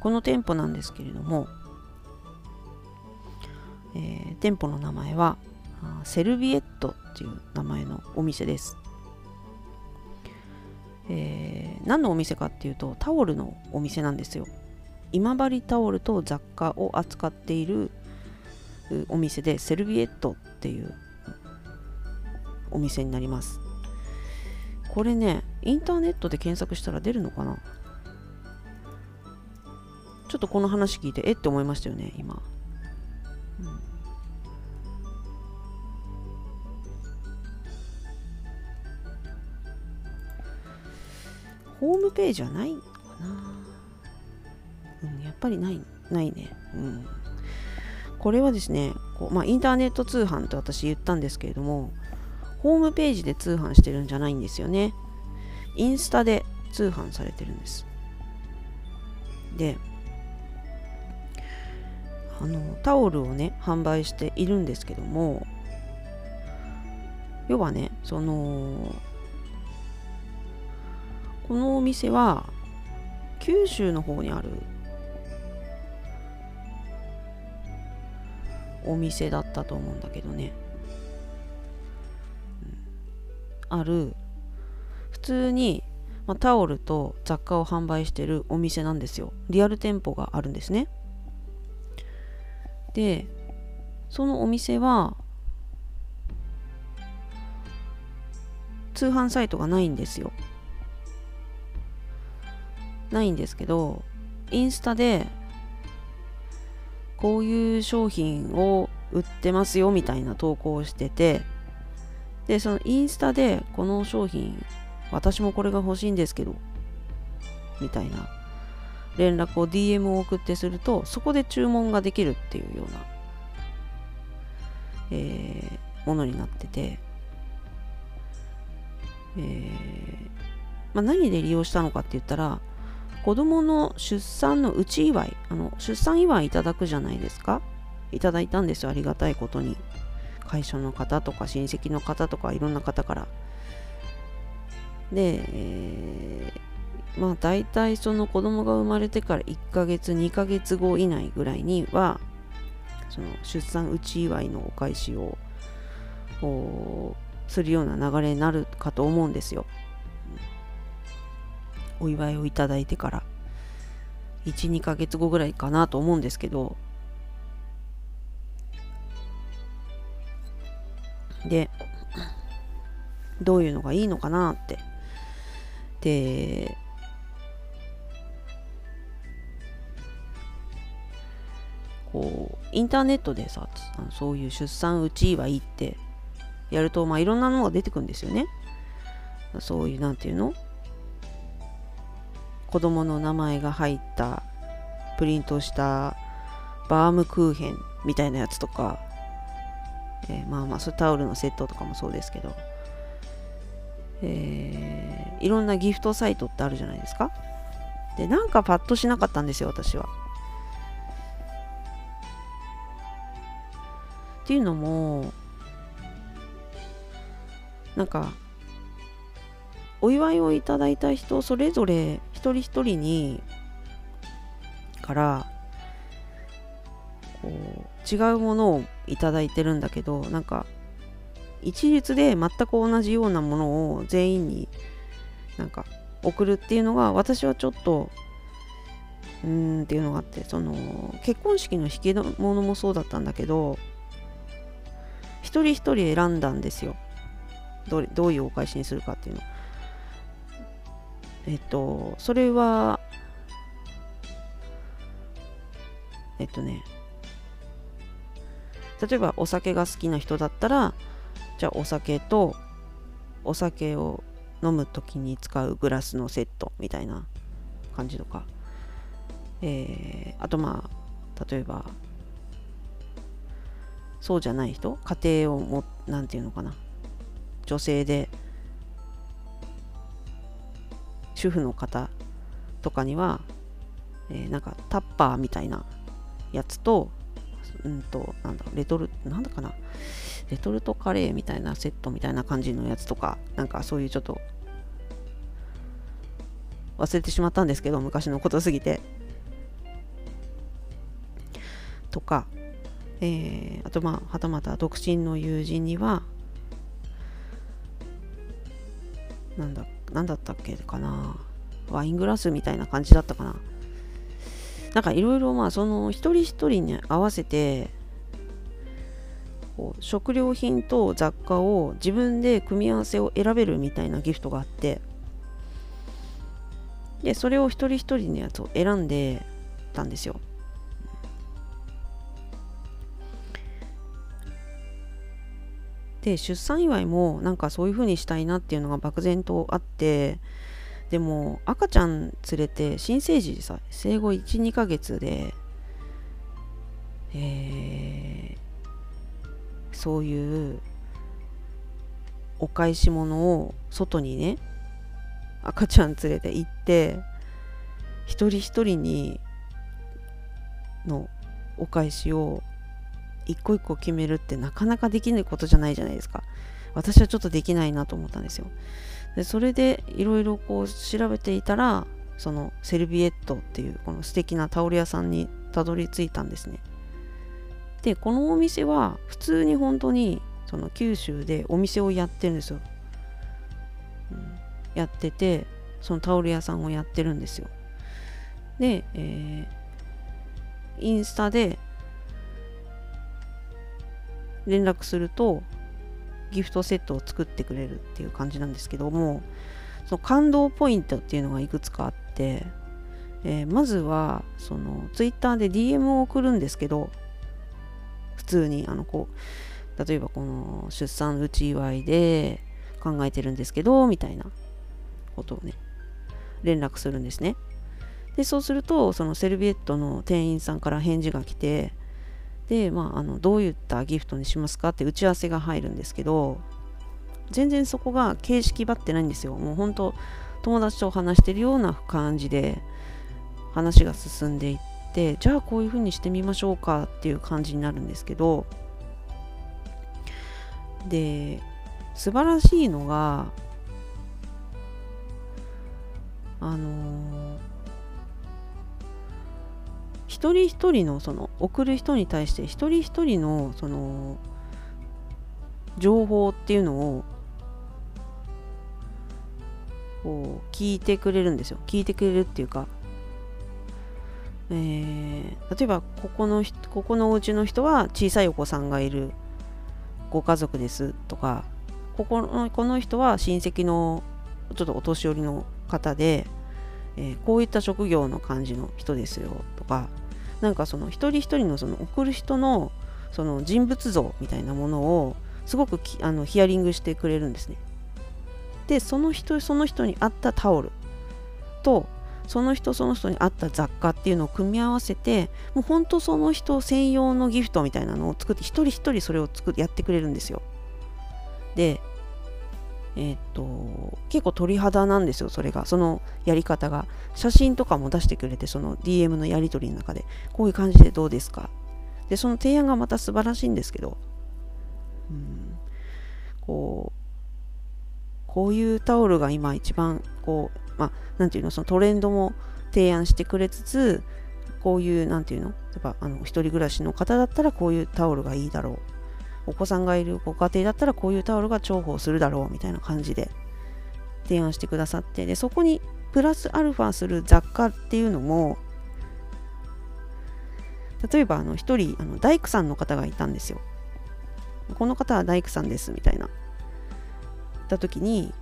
この店舗なんですけれども、えー、店舗の名前はセルビエットっていう名前のお店です。えー、何のお店かっていうとタオルのお店なんですよ今治タオルと雑貨を扱っているお店でセルビエットっていうお店になりますこれねインターネットで検索したら出るのかな？ちょっとこの話聞いてえって思いましたよね今、うん、ホームページはないのかな、うん、やっぱりないないね。うん。これはですねこう、まあ、インターネット通販と私言ったんですけれどもホームページで通販してるんじゃないんですよね。インスタで通販されてるんです。であのタオルをね販売しているんですけども要はねそのこのお店は九州の方にあるお店だったと思うんだけどね、ある。普通に、まあ、タオルと雑貨を販売してるお店なんですよ。リアル店舗があるんですね。でそのお店は通販サイトがないんですよ。ないんですけどインスタでこういう商品を売ってますよみたいな投稿をしててでそのインスタでこの商品私もこれが欲しいんですけどみたいな連絡を DM を送ってするとそこで注文ができるっていうような、えー、ものになってて、えーまあ、何で利用したのかって言ったら子供の出産の内祝いあの出産祝いいただくじゃないですか？いただいたんですよありがたいことに。会社の方とか親戚の方とかいろんな方から。で、えー、まあ大体その子供が生まれてから1ヶ月2ヶ月後以内ぐらいにはその出産内祝いのお返しをするような流れになるかと思うんですよ。お祝いをいただいてから。12ヶ月後ぐらいかなと思うんですけど。でどういうのがいいのかなって。でこうインターネットでさそういう出産うちはいいってやるとまあいろんなのが出てくるんですよね。そういうなんていうの？子供の名前が入ったプリントしたバームクーヘンみたいなやつとか、えー、まあまあそタオルのセットとかもそうですけど、えー、いろんなギフトサイトってあるじゃないですか。でなんかパッとしなかったんですよ私は。っていうのもなんかお祝いをいただいた人それぞれ一人一人にからこう違うものをいただいてるんだけどなんか一律で全く同じようなものを全員になんか送るっていうのが私はちょっとうーんっていうのがあってその結婚式の引き物もそうだったんだけど一人一人選んだんですよ。どどういうお返しにするかっていうの。えっと、それは、えっとね、例えばお酒が好きな人だったら、じゃあお酒とお酒を飲む時に使うグラスのセットみたいな感じとか、えー、あとまあ例えばそうじゃない人家庭をも何て言うのかな。女性で主婦の方とかには、えー、なんかタッパーみたいなやつと、うんと、なんだレトル、なんだかな、レトルトカレーみたいなセットみたいな感じのやつとか、なんかそういうちょっと、忘れてしまったんですけど、昔のことすぎて。とか、えー、あとまあ、はたまた独身の友人には、なんだなんだったっけかな？ワイングラスみたいな感じだったかな？なんかいろいろまあその一人一人に合わせてこう食料品と雑貨を自分で組み合わせを選べるみたいなギフトがあってでそれを一人一人のやつを選んでたんですよ。で出産祝いもなんかそういう風にしたいなっていうのが漠然とあってでも赤ちゃん連れて新生児さ生後12ヶ月でえー、そういうお返し物を外にね赤ちゃん連れて行って一人一人にのお返しを一個一個決めるってなかなかできないことじゃないじゃないですか。私はちょっとできないなと思ったんですよ。でそれでいろいろこう調べていたらそのセルビエットっていうこの素敵なタオル屋さんにたどり着いたんですね。でこのお店は普通に本当にその九州でお店をやってるんですよ、うん、やっててそのタオル屋さんをやってるんですよ。で、えー、インスタで連絡するとギフトセットを作ってくれるっていう感じなんですけどもその感動ポイントっていうのがいくつかあって、えー、まずはそのツイッターで DM を送るんですけど普通にあのこう例えばこの出産うち祝いで考えてるんですけどみたいなことをね連絡するんですね。でそうするとそのセルビエットの店員さんから返事が来てで、まあ、あのどういったギフトにしますかって打ち合わせが入るんですけど全然そこが形式ばってないんですよ。もう本当友達と話してるような感じで話が進んでいってじゃあこういうふうにしてみましょうかっていう感じになるんですけどで素晴らしいのがあのー一人一人のその送る人に対して一人一人のその情報っていうのをこう聞いてくれるんですよ。聞いてくれるっていうか、えー、例えばここのここのお家の人は小さいお子さんがいる。ご家族ですとか。ここのこの人は親戚のちょっとお年寄りの方で、えー、こういった職業の感じの人ですよとか。なんかその一人一人のその送る人のその人物像みたいなものをすごくあのヒアリングしてくれるんですね。でその人その人に合ったタオルとその人その人に合った雑貨っていうのを組み合わせてもうほんとその人専用のギフトみたいなのを作って一人一人それを作やってくれるんですよ。でえっ、と結構鳥肌なんですよそれが。そのやり方が。写真とかも出してくれてその DM のやり取りの中で。こういう感じでどうですか？でその提案がまた素晴らしいんですけど。うん。こうこういうタオルが今一番こうまあなんていうの？そのトレンドも提案してくれつつこういうなんていうの？やっぱあの一人暮らしの方だったらこういうタオルがいいだろう。お子さんがいるご家庭だったらこういうタオルが重宝するだろうみたいな感じで提案してくださってでそこにプラスアルファする雑貨っていうのも例えばあの一人あの大工さんの方がいたんですよ。この方は大工さんですみたいな。言った時に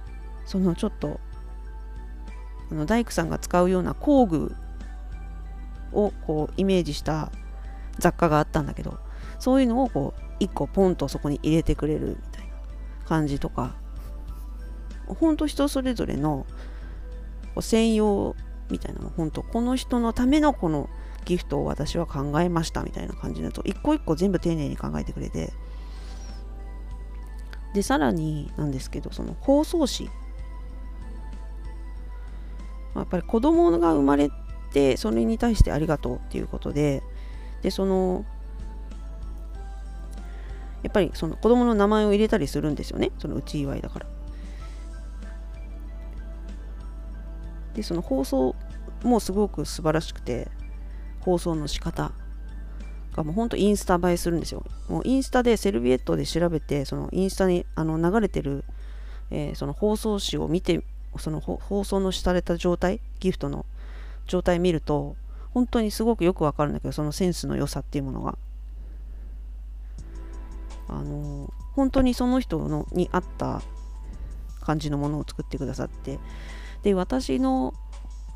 そのちょっとあの大工さんが使うような工具をこうイメージした雑貨があったんだけどそういうのをこう1個ポンとそこに入れてくれるみたいな感じとか。ほんと人それぞれの専用みたいなのほんとこの人のためのこのギフトを私は考えましたみたいな感じだと一個一個全部丁寧に考えてくれて。でさらになんですけどその包装紙。やっぱり子供が生まれてそれに対してありがとうっていうことででそのやっぱりその子供の名前を入れたりするんですよね。そのうち祝いだから。でその放送もすごく素晴らしくて放送の仕方がもうほんとインスタ映えするんですよ。もうインスタでセルビエットで調べてそのインスタにあの流れてる、えー、その放送紙を見てその放送のされた状態ギフトの状態見ると本当にすごくよくわかるんだけどそのセンスの良さっていうものが。あの本当にその人のに合った感じのものを作ってくださってで私の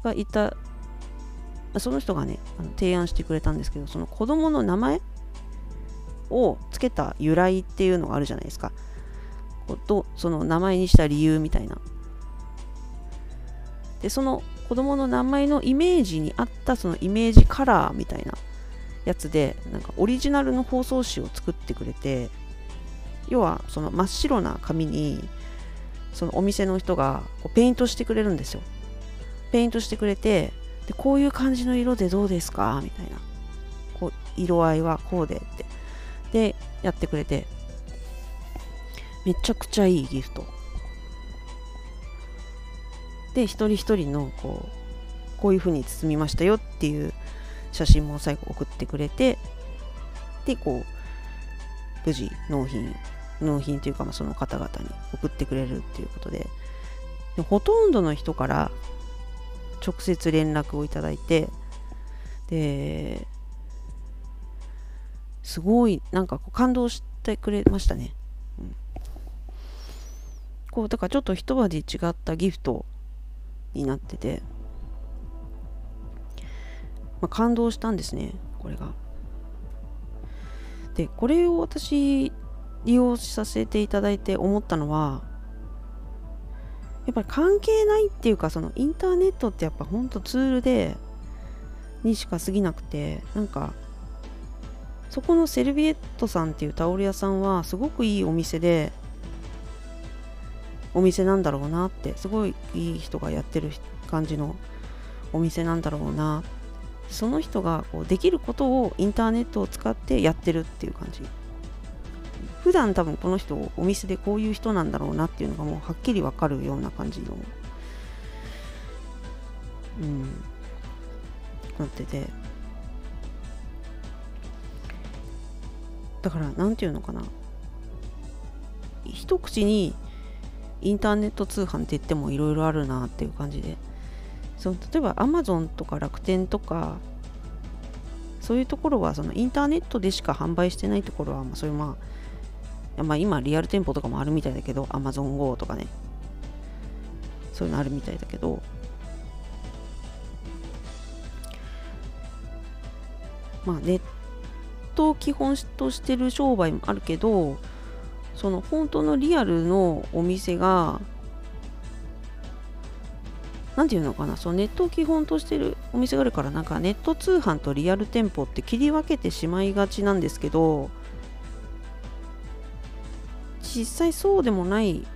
がいたその人がねあの提案してくれたんですけどその子供の名前をつけた由来っていうのがあるじゃないですか。とその名前にした理由みたいな。でその子供の名前のイメージに合ったそのイメージカラーみたいな。やつでなんかオリジナルの包装紙を作ってくれて要はその真っ白な紙にそのお店の人がこうペイントしてくれるんですよ。ペイントしてくれてでこういう感じの色でどうですか？みたいな。こう色合いはこうでって。でやってくれて。めちゃくちゃいいギフト。で一人一人のこうこういう風に包みましたよっていう写真も最後送ってくれてでこう無事納品納品というか、その方々に送ってくれるっていうことででほとんどの人から直接連絡をいただいてですごいなんか感動してくれましたね、うん、こうだからちょっと一味違ったギフトになってて、まあ、感動したんですねこれが。でこれを私利用させていただいて思ったのはやっぱり関係ないっていうかそのインターネットってやっぱほんとツールでにしか過ぎなくてなんかそこのセルビエットさんっていうタオル屋さんはすごくいいお店でお店なんだろうなってすごいいい人がやってる感じのお店なんだろうなその人がこうできることをインターネットを使ってやってるっていう感じ。普段多分この人お店でこういう人なんだろうなっていうのがもうはっきりわかるような感じのうんなってて。だから何て言うのかな。一口にインターネット通販って言ってもいろいろあるなっていう感じで。その例えばアマゾンとか楽天とかそういうところはそのインターネットでしか販売してないところは、まあ、そういうまあまあ、今リアル店舗とかもあるみたいだけど AmazonGo とかね。そういうのあるみたいだけど。まあネットを基本としてる商売もあるけどその本当のリアルのお店が何て言うのかなそのネットを基本としてるお店があるからなんかネット通販とリアル店舗って切り分けてしまいがちなんですけど実際そうでもない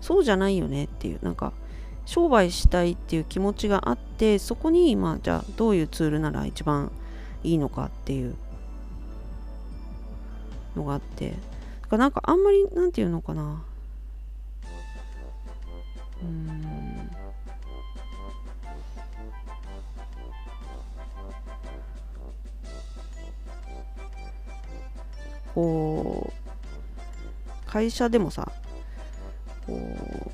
そうじゃないよねっていうなんか商売したいっていう気持ちがあってそこにまあじゃあどういうツールなら一番いいのかっていうのがあってだかなんかあんまりなんていうのかなうん。こう会社でもさこう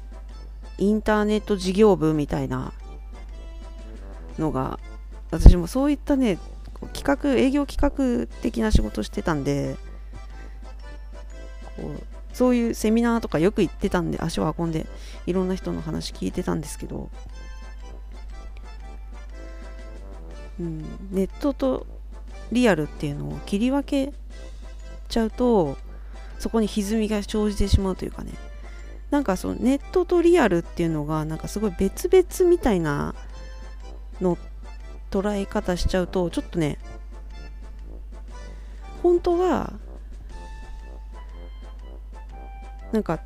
インターネット事業部みたいなのが私もそういったね企画営業企画的な仕事してたんでこうそういうセミナーとかよく行ってたんで足を運んでいろんな人の話聞いてたんですけど、うん、ネットとリアルっていうのを切り分けちゃうとそこに歪みが生じてしまうというかね。なんかそのネットとリアルっていうのがなんかすごい別々みたいなの捉え方しちゃうとちょっとね本当はなんか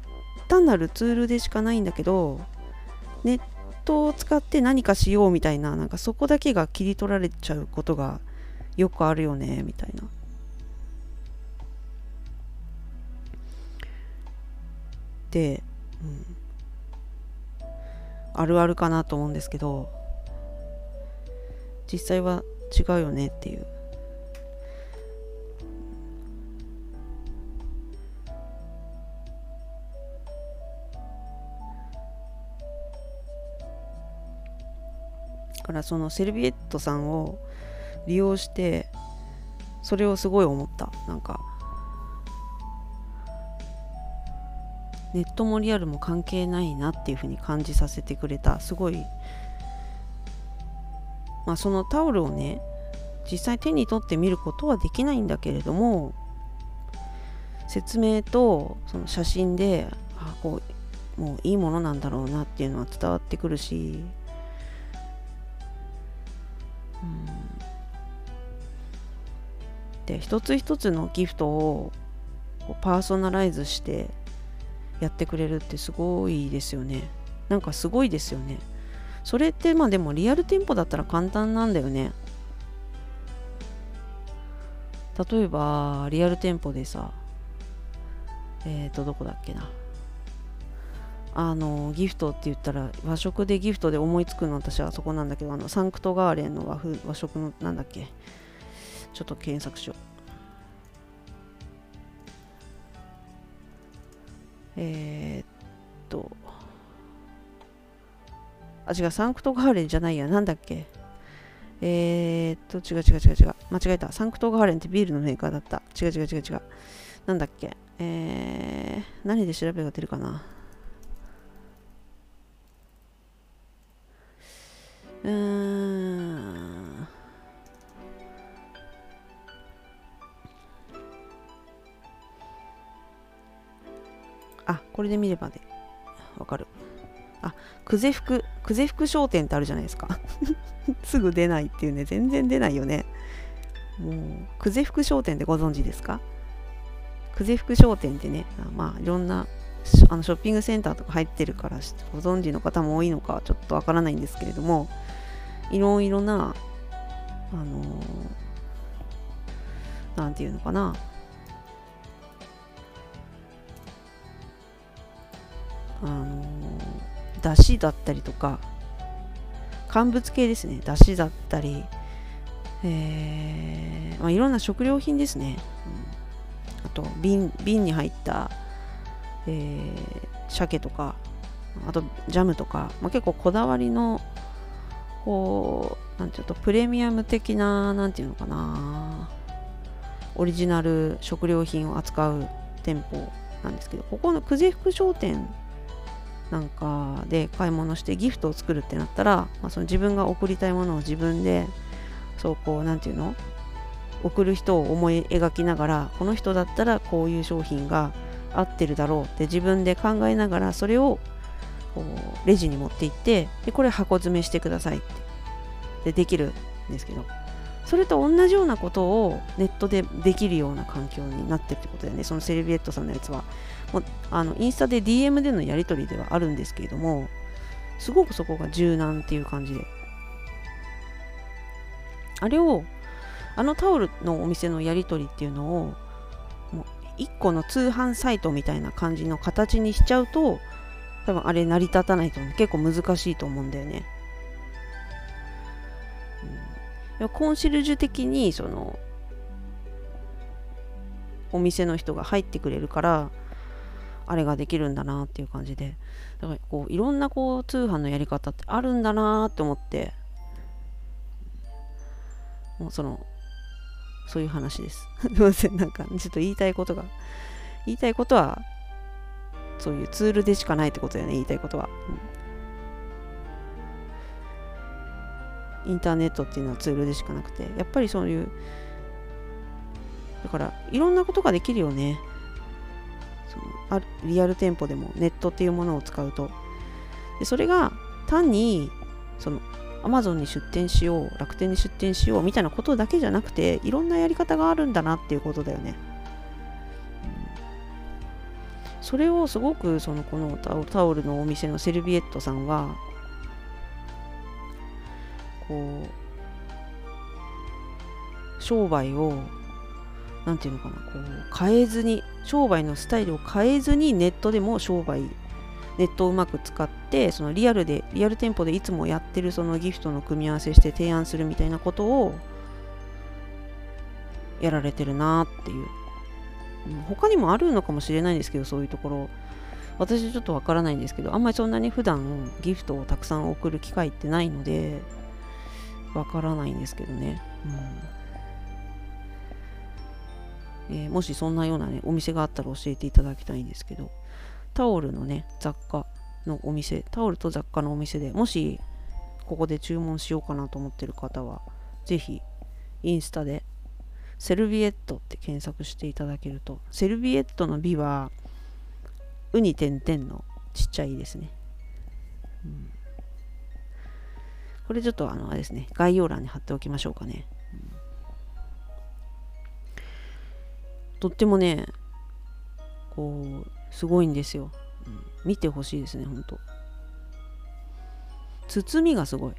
単なるツールでしかないんだけどネットを使って何かしようみたいななんかそこだけが切り取られちゃうことがよくあるよねみたいな。って、うん、あるあるかなと思うんですけど実際は違うよねっていう。からそのセルビエットさんを利用してそれをすごい思った。なんかネットもリアルも関係ないなっていうふうに感じさせてくれた。すごいまあそのタオルをね実際手に取って見ることはできないんだけれども説明とその写真であこうもういいものなんだろうなっていうのは伝わってくるし、で一つ一つのギフトをパーソナライズしてやってくれるってすごいですよね。なんかすごいですよね。それってまあでもリアル店舗だったら簡単なんだよね。例えばリアル店舗でさえっ、ー、とどこだっけな。あのギフトって言ったら和食でギフトで思いつくの私はそこなんだけどあのサンクトガーレンの和風和食のなんだっけ？ちょっと検索しよう。えー、っと。あ違うサンクトガーレンじゃないやなんだっけ？えー、っと違う違う違う違う。間違えた。サンクトガーレンってビールのメーカーだった。違う違う違う違う。なんだっけ？えー、何で調べが出るかな？うん。あこれで見ればでわかる。あ久世福久世福商店ってあるじゃないですか。すぐ出ないっていうね。全然出ないよね。もう久世福商店ってご存知ですか？久世福商店ってね、まあいろんなあのショッピングセンターとか入ってるからご存知の方も多いのかちょっとわからないんですけれどもいろいろなあの何、て言うのかな。あのだしだったりとか乾物系ですね。だしだったりえーまあ、いろんな食料品ですね、うん。あと瓶瓶に入った、えー、鮭とかあとジャムとか、まあ、結構こだわりのこうなんていうとプレミアム的ななんていうのかなオリジナル食料品を扱う店舗なんですけどここの久世福商店なんかで買い物してギフトを作るってなったら、まあ、その自分が送りたいものを自分でそうこうなんていうの送る人を思い描きながらこの人だったらこういう商品が合ってるだろうって自分で考えながらそれをレジに持って行ってでこれ箱詰めしてくださいって。でできるんですけど。それと同じようなことをネットでできるような環境になってるってことだよね。そのセルビエットさんのやつは。もうあのインスタで DM でのやり取りではあるんですけれどもすごくそこが柔軟っていう感じで。あれをあのタオルのお店のやり取りっていうのを1個の通販サイトみたいな感じの形にしちゃうと多分あれ成り立たないと思う。結構難しいと思うんだよね。うん、コンシルジュ的にそのお店の人が入ってくれるからあれができるんだなっていう感じで。だからこういろんなこう通販のやり方ってあるんだなって思って。もうそのそういう話です。すいません、なんか、ちょっと言いたいことが、言いたいことは、そういうツールでしかないってことだよね、言いたいことは。うん、インターネットっていうのはツールでしかなくて、やっぱりそういう、だから、いろんなことができるよね。そのあリアル店舗でもネットっていうものを使うと。でそれが単にそのアマゾンに出店しよう楽天に出店しようみたいなことだけじゃなくていろんなやり方があるんだなっていうことだよね。それをすごくそのこのタオルのお店のセルビエットさんはこう商売を何て言うのかなこう変えずに商売のスタイルを変えずにネットでも商売ネットをうまく使ってそのリアルでリアル店舗でいつもやってるそのギフトの組み合わせして提案するみたいなことをやられてるなっていう。他にもあるのかもしれないんですけどそういうところ。私ちょっとわからないんですけどあんまりそんなに普段ギフトをたくさん送る機会ってないのでわからないんですけどね、うん。えー、もしそんなようなねお店があったら教えていただきたいんですけど。タオルのね雑貨のお店タオルと雑貨のお店でもしここで注文しようかなと思ってる方は是非インスタでセルビエットって検索していただけるとセルビエットの美はウニ点々のちっちゃいですね、うん、これちょっとあのあれですね概要欄に貼っておきましょうかね、うん、とってもねこうすごいんですよ、うん、見てほしいですねほんと包みがすごい。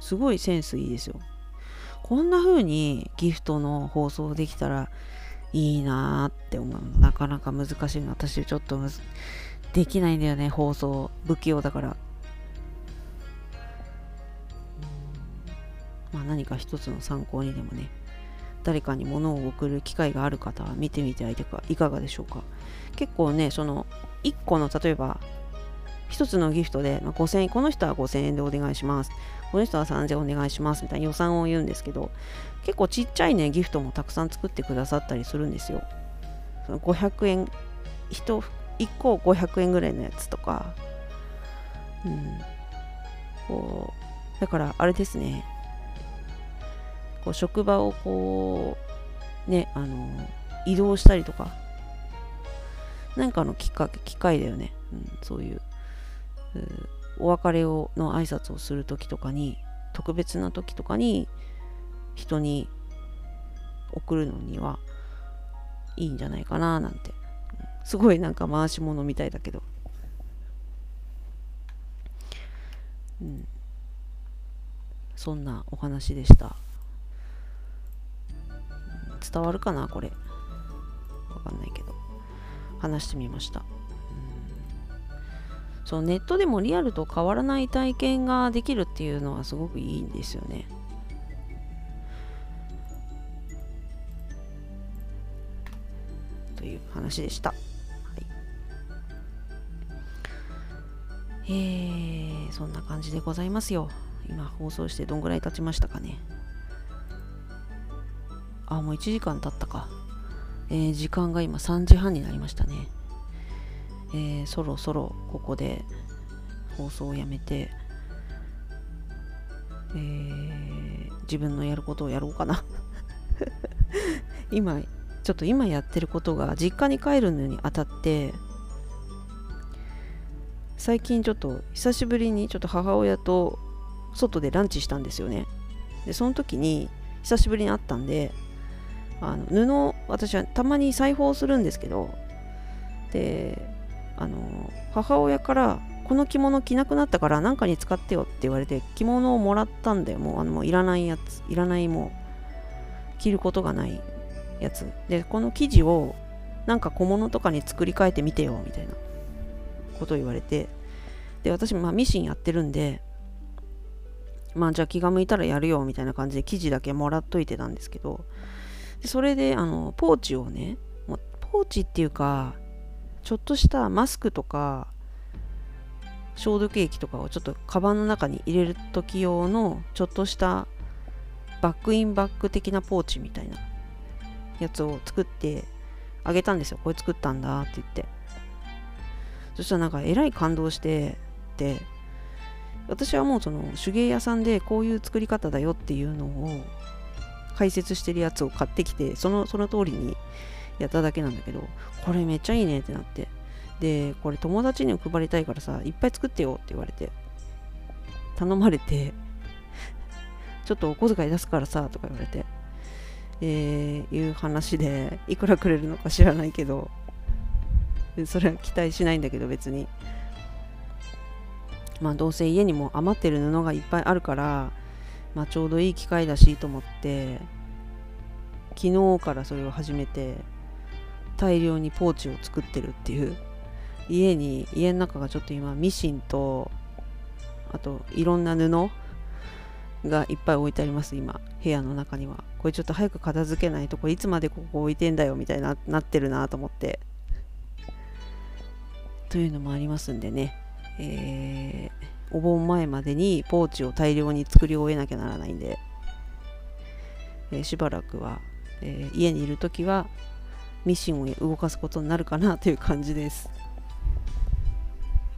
すごいセンスいいですよ。こんな風にギフトの放送できたらいいなーって思う。なかなか難しいの。私ちょっとできないんだよね放送不器用だから。まあ何か一つの参考にでもね誰かに物を送る機会がある方は見てみてはいかがでしょうか。結構ねその1個の例えば1つのギフトで、まあ、5000円この人は5000円でお願いします。この人は3000円お願いしますみたいな予算を言うんですけど結構ちっちゃいねギフトもたくさん作ってくださったりするんですよ。その500円 1, 1個500円ぐらいのやつとか。うん。こうだからあれですね。こう職場をこうねあの移動したりとか。何かのきっかけ機会だよね、うん、そういうお別れをの挨拶をする時とかに特別な時とかに人に送るのにはいいんじゃないかななんて。すごいなんか回し物みたいだけど、うん、そんなお話でした。伝わるかなこれわかんないけど話してみましたそうネットでもリアルと変わらない体験ができるっていうのはすごくいいんですよね。という話でした。はい、えー、そんな感じでございますよ。今放送してどんぐらい経ちましたかね。あ、もう1時間経ったか。えー、時間が今3時半になりましたね。えー、そろそろここで放送をやめて、えー、自分のやることをやろうかな 今ちょっと今やってることが実家に帰るのにあたって最近ちょっと久しぶりにちょっと母親と外でランチしたんですよねでその時に久しぶりに会ったんであの布私はたまに裁縫するんですけどであの母親からこの着物着なくなったから何かに使ってよって言われて着物をもらったんだよ。もうあのもういらないやついらないもう着ることがないやつ。でこの生地をなんか小物とかに作り変えてみてよみたいなこと言われて。で私まあミシンやってるんでまあじゃあ気が向いたらやるよみたいな感じで生地だけもらっといてたんですけどそれであのポーチをねポーチっていうかちょっとしたマスクとか消毒液とかをちょっとカバンの中に入れる時用のちょっとしたバックインバック的なポーチみたいなやつを作ってあげたんですよ。これ作ったんだって言って。そしたらなんかえらい感動してで私はもうその手芸屋さんでこういう作り方だよっていうのを解説してるやつを買ってきてそのその通りにやっただけなんだけどこれめっちゃいいねってなって。でこれ友達にも配りたいからさいっぱい作ってよって言われて頼まれて ちょっとお小遣い出すからさとか言われてえー、いう話でいくらくれるのか知らないけどそれは期待しないんだけど別に。まあどうせ家にも余ってる布がいっぱいあるからまあちょうどいい機会だしと思って昨日からそれを始めて大量にポーチを作ってるっていう家に家の中がちょっと今ミシンとあといろんな布がいっぱい置いてあります今部屋の中には。これちょっと早く片付けないとこれいつまでここ置いてんだよみたいななってるなと思って。というのもありますんでね、えー、お盆前までにポーチを大量に作り終えなきゃならないんで、えー、しばらくは、えー、家にいる時はミシンを動かすことになるかなという感じです。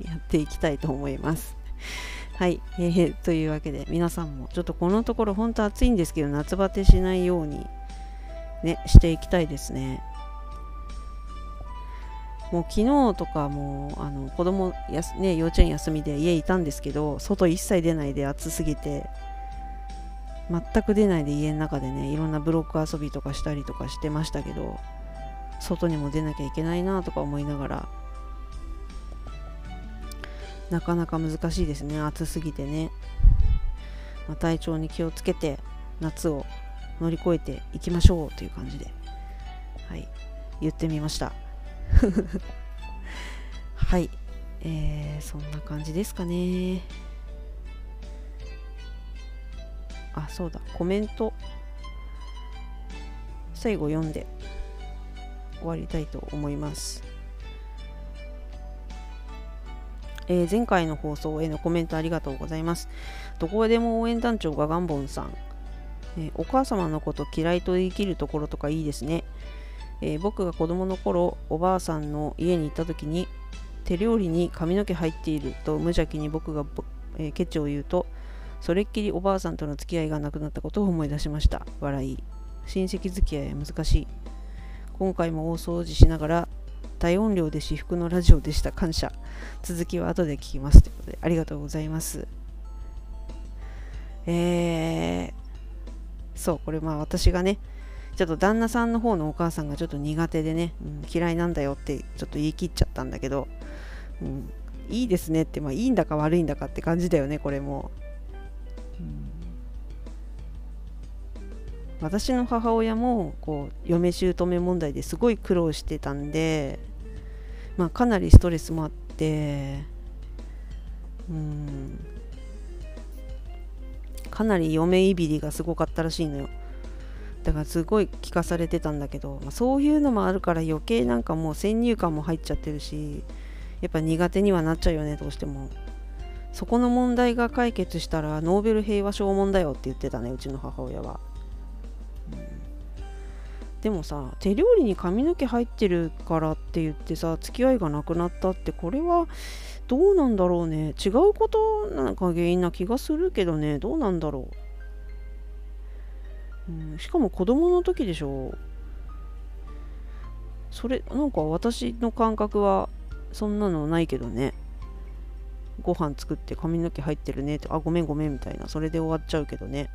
やっていきたいと思います。はい、えー、というわけで皆さんもちょっとこのところ本当暑いんですけど夏バテしないようにねしていきたいですね。もう昨日とかもあの子供や、ね、幼稚園休みで家いたんですけど外一切出ないで暑すぎて全く出ないで家の中でねいろんなブロック遊びとかしたりとかしてましたけど外にも出なきゃいけないなとか思いながらなかなか難しいですね暑すぎてね、まあ、体調に気をつけて夏を乗り越えていきましょうという感じではい言ってみました。はい、えー、そんな感じですかね。あそうだ。コメント。最後読んで終わりたいと思います、えー、前回の放送へのコメントありがとうございます。どこでも応援団長がガンボンさん、えー、お母様のこと嫌いと言い切るところとかいいですね。えー、僕が子供の頃おばあさんの家に行った時に手料理に髪の毛入っていると無邪気に僕が、えー、ケチを言うとそれっきりおばあさんとの付き合いがなくなったことを思い出しました。笑い。親戚付き合いは難しい。今回も大掃除しながら大音量で私服のラジオでした。感謝。続きは後で聞きます。ということでありがとうございます。えー、そうこれまあ私がねちょっと旦那さんの方のお母さんがちょっと苦手でね、うん、嫌いなんだよってちょっと言い切っちゃったんだけど、うん、いいですねって、まあいいんだか悪いんだかって感じだよね、これも。うん、私の母親もこう嫁姑問題ですごい苦労してたんで、まあ、かなりストレスもあってうんかなり嫁いびりがすごかったらしいのよ。だからすごい聞かされてたんだけど、まあ、そういうのもあるから余計なんかもう先入観も入っちゃってるしやっぱ苦手にはなっちゃうよねどうしても。そこの問題が解決したらノーベル平和賞問だよって言ってたねうちの母親は、うん、でもさ手料理に髪の毛入ってるからって言ってさ付き合いがなくなったってこれはどうなんだろうね。違うことなんか原因な気がするけどね。どうなんだろう。うん、しかも子供の時でしょ。それなんか私の感覚はそんなのないけどね。ご飯作って髪の毛入ってるね。ってあごめんごめんみたいな。それで終わっちゃうけどね。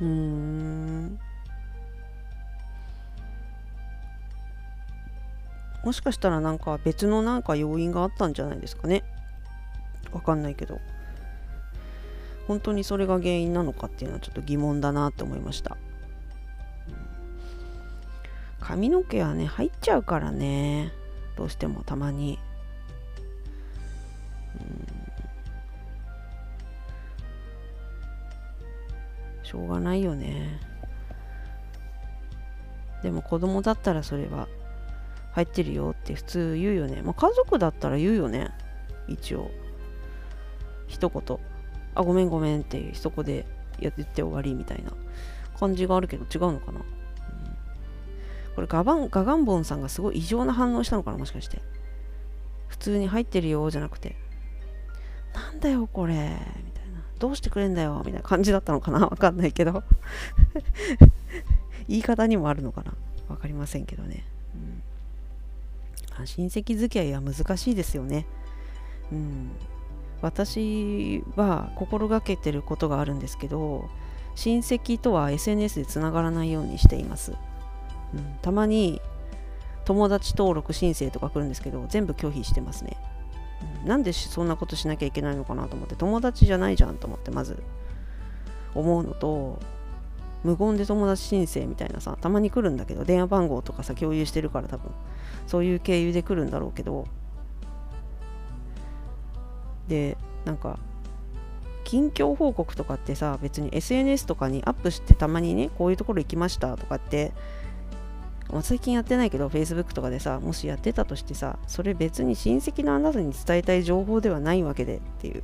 うーん。もしかしたらなんか別のなんか要因があったんじゃないですかね。わかんないけど。本当にそれが原因なのかっていうのはちょっと疑問だなって思いました、髪の毛はね入っちゃうからね。どうしてもたまに、しょうがないよね。でも子供だったらそれは入ってるよって普通言うよね。まあ家族だったら言うよね。一応。一言。あごめんごめんってそこでやって終わりみたいな感じがあるけど違うのかな、うん、これガバンガガンボンさんがすごい異常な反応したのかなもしかして。普通に入ってるよじゃなくて。なんだよこれみたいな。どうしてくれんだよみたいな感じだったのかなわかんないけど。言い方にもあるのかな。わかりませんけどね、うん、親戚付き合いは難しいですよね。うん。私は心がけてることがあるんですけど親戚とは SNS でつながらないようにしています、うん、たまに友達登録申請とか来るんですけど全部拒否してますね、うん、なんでそんなことしなきゃいけないのかなと思って友達じゃないじゃんと思ってまず思うのと無言で友達申請みたいなさたまに来るんだけど電話番号とかさ共有してるから多分そういう経由で来るんだろうけどでなんか近況報告とかってさ別に SNS とかにアップしてたまにねこういうところ行きましたとかって、最近やってないけど Facebook とかでさもしやってたとしてさそれ別に親戚のあなたに伝えたい情報ではないわけでっていう。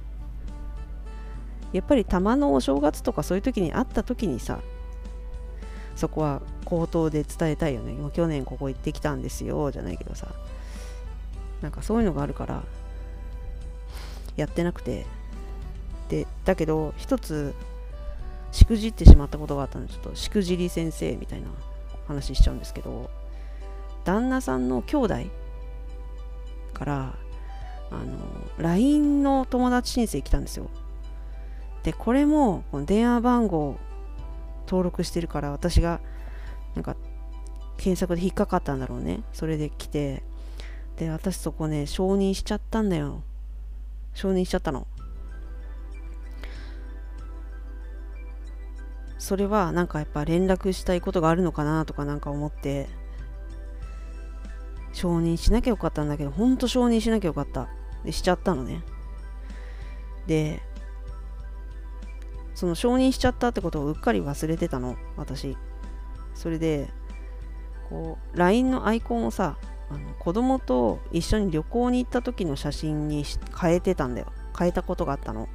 やっぱりたまのお正月とかそういう時に会った時にさそこは口頭で伝えたいよね。今去年ここ行ってきたんですよじゃないけどさ。なんかそういうのがあるからやってなくて。でだけど一つしくじってしまったことがあったのでちょっとしくじり先生みたいな話しちゃうんですけど旦那さんの兄弟からあの LINE の友達申請来たんですよ。でこれもこの電話番号登録してるから私がなんか検索で引っかかったんだろうね。それで来てで私そこね承認しちゃったんだよ。承認しちゃったの。それはなんかやっぱ連絡したいことがあるのかなとかなんか思って。承認しなきゃよかったんだけどほんと承認しなきゃよかった。でしちゃったのね。でその承認しちゃったってことをうっかり忘れてたの私。それでこう LINE のアイコンをさあの子供と一緒に旅行に行った時の写真に変えてたんだよ。変えたことがあったの。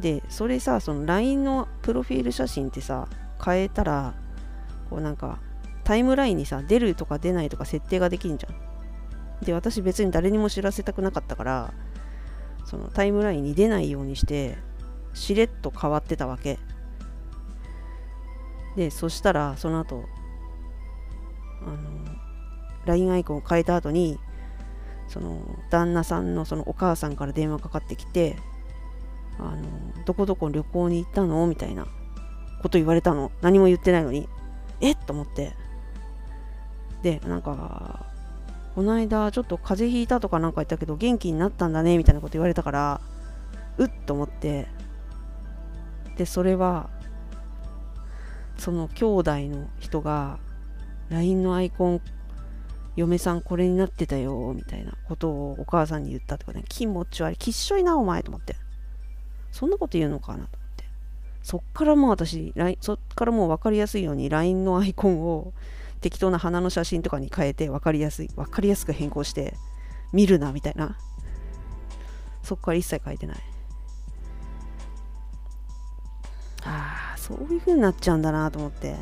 でそれさその LINE のプロフィール写真ってさ変えたらこうなんかタイムラインにさ出るとか出ないとか設定ができんじゃん。で私別に誰にも知らせたくなかったからそのタイムラインに出ないようにしてしれっと変わってたわけ。でそしたらその後あの LINE アイコンを変えた後にその旦那さんのそのお母さんから電話かかってきてあのどこどこ旅行に行ったの？みたいなこと言われたの。何も言ってないのに。え？っと思って。でなんかこの間ちょっと風邪ひいたとかなんか言ったけど元気になったんだね？みたいなこと言われたからうっと思って。でそれはその兄弟の人が LINE のアイコン嫁さんこれになってたよみたいなことをお母さんに言ったとかね気持ち悪いきっしょいなお前と思ってそんなこと言うのかなと思って。そっからもう私そっからもう分かりやすいように LINE のアイコンを適当な花の写真とかに変えて分かりやすい分かりやすく変更して見るなみたいな。そっから一切書いてない。ああそういう風になっちゃうんだなと思って。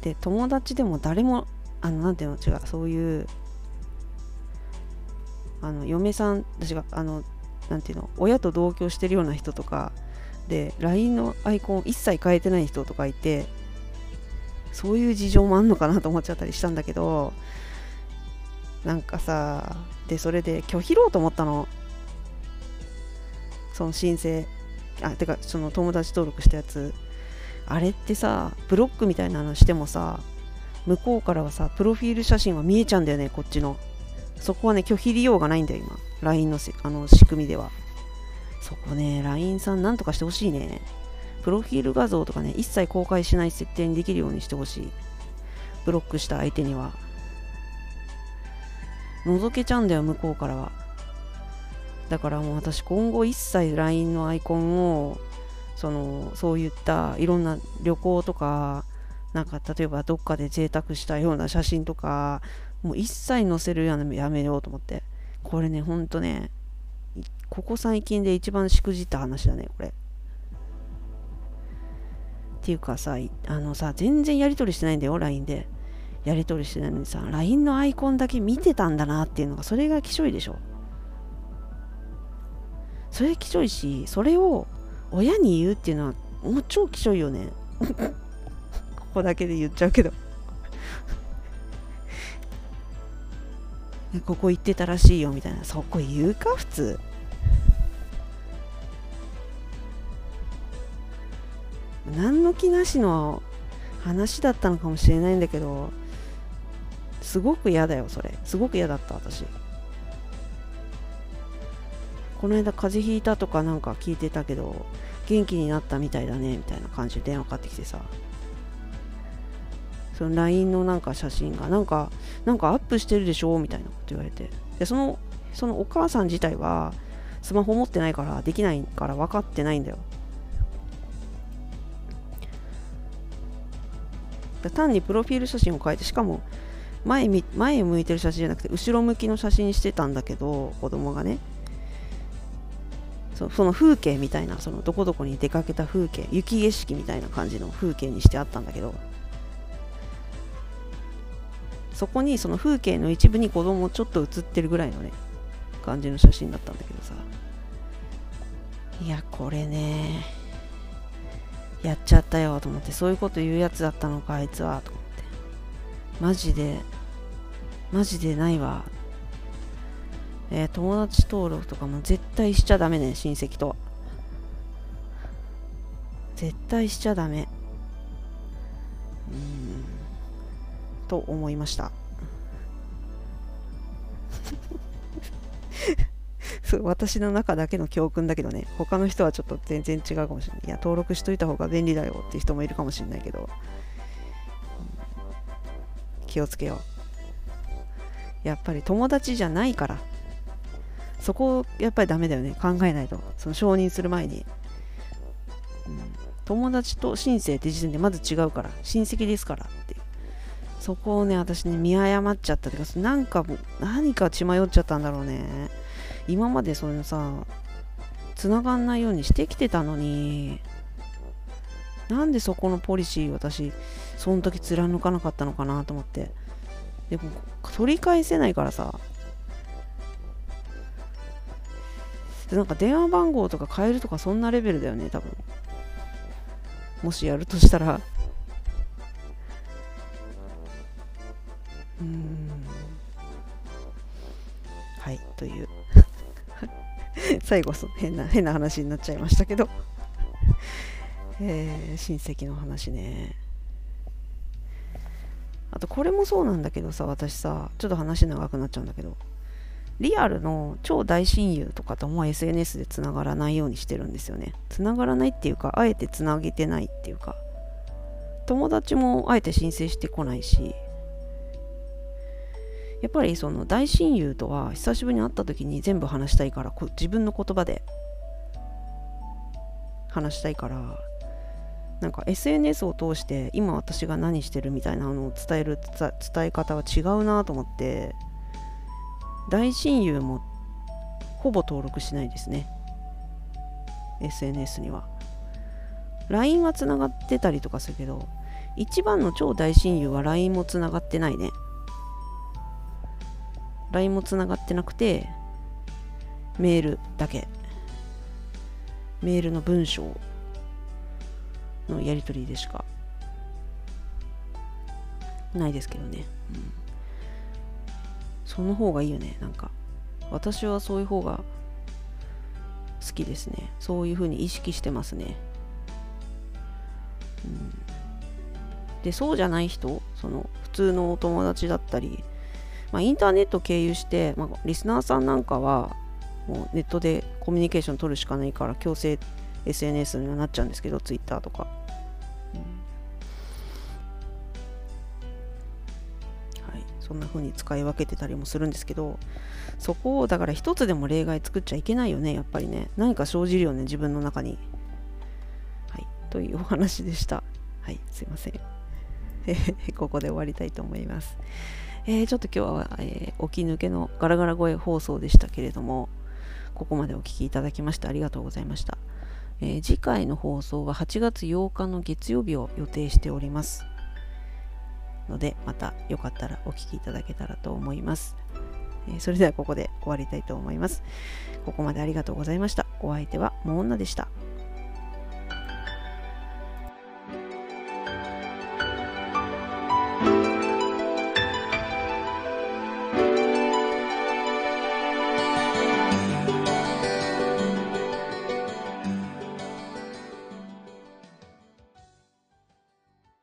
で友達でも誰もあのなんていうの違うそういうあの嫁さん私があのなんていうの親と同居してるような人とかで LINE のアイコンを一切変えてない人とかいてそういう事情もあんのかなと思っちゃったりしたんだけどなんかさでそれで拒否ろうと思ったの。その申請あてかその友達登録したやつ。あれってさブロックみたいなのしてもさ向こうからはさプロフィール写真は見えちゃうんだよねこっちの。そこはね拒否利用がないんだよ今。LINE のあの仕組みでは。そこね LINE さんなんとかしてほしいね。プロフィール画像とかね一切公開しない設定にできるようにしてほしい。ブロックした相手には。覗けちゃうんだよ向こうからは。だからもう私今後一切 LINE のアイコンをそのそういったいろんな旅行とかなんか例えばどっかで贅沢したような写真とかもう一切載せるようなやめようと思って。これねほんとねここ最近で一番しくじった話だねこれ。っていうかさあのさ全然やり取りしてないんだよ LINE で。やり取りしてないのにさ LINE のアイコンだけ見てたんだなっていうのがそれがきしょいでしょ。それきしょいしそれを親に言うっていうのはもう超きしょいよね。こだけで言っちゃうけど。ここ行ってたらしいよみたいな。そこ言うか普通。何の気なしの話だったのかもしれないんだけどすごく嫌だよそれ。すごく嫌だった私。この間風邪ひいたとかなんか聞いてたけど元気になったみたいだねみたいな感じで電話かかってきてさ。その LINE のなんか写真がなんかなんかアップしてるでしょみたいなこと言われて。でそのそのお母さん自体はスマホ持ってないからできないから分かってないんだよ。単にプロフィール写真を変えてしかも前前向いてる写真じゃなくて後ろ向きの写真してたんだけど子供がね。そその風景みたいなそのどこどこに出かけた風景雪景色みたいな感じの風景にしてあったんだけど。そこにその風景の一部に子供ちょっと写ってるぐらいのね感じの写真だったんだけどさ。いやこれねやっちゃったよと思ってそういうこと言うやつだったのかあいつはと思って。マジでマジでないわ。えー、友達登録とかも絶対しちゃダメね親戚と絶対しちゃダメ。うん。と思いました。そう私の中だけの教訓だけどね。他の人はちょっと全然違うかもしれない。いや登録しといた方が便利だよって人もいるかもしれないけど、気をつけよう。やっぱり友達じゃないから。そこやっぱりダメだよね。考えないと。その承認する前に、うん、友達と親生って時点でまず違うから。親戚ですからって。そこをね私ね見誤っちゃったというかなんか何か血迷っちゃったんだろうね。今までそのさ繋がんないようにしてきてたのになんでそこのポリシー私その時貫かなかったのかなと思って。でも取り返せないからさ。でなんか電話番号とか変えるとかそんなレベルだよね多分。もしやるとしたら。はいという。最後そ変な変な話になっちゃいましたけど。えー、親戚の話ね。あとこれもそうなんだけどさ私さちょっと話長くなっちゃうんだけど。リアルの超大親友とかとも SNS でつながらないようにしてるんですよね。つながらないっていうかあえてつなげてないっていうか。友達もあえて申請してこないし。やっぱりその大親友とは久しぶりに会った時に全部話したいから自分の言葉で。話したいから。なんか SNS を通して今私が何してるみたいなのを伝える伝え方は違うなと思って大親友もほぼ登録しないですね。SNS には。LINE はつながってたりとかするけど一番の超大親友は LINE もつながってないね。LINE もつながってなくてメールだけ。メールの文章のやり取りでしかないですけどね、うん、その方がいいよね。なんか私はそういう方が好きですね。そういうふうに意識してますね、うん、でそうじゃない人その普通のお友達だったりまあ、インターネット経由して、まあ、リスナーさんなんかはもうネットでコミュニケーション取るしかないから強制 SNS にはなっちゃうんですけど Twitter とか、うん、はい。そんな風に使い分けてたりもするんですけどそこをだから一つでも例外作っちゃいけないよねやっぱりね。何か生じるよね自分の中に。はい。というお話でした。はい。すいません。ここで終わりたいと思います。えー、ちょっと今日は、えー、起き抜けのガラガラ声放送でしたけれども、ここまでお聴きいただきましてありがとうございました。えー、次回の放送は8月8日の月曜日を予定しております。ので、またよかったらお聴きいただけたらと思います。えそれではここで終わりたいと思います。ここまでありがとうございました。お相手はモーンナでした。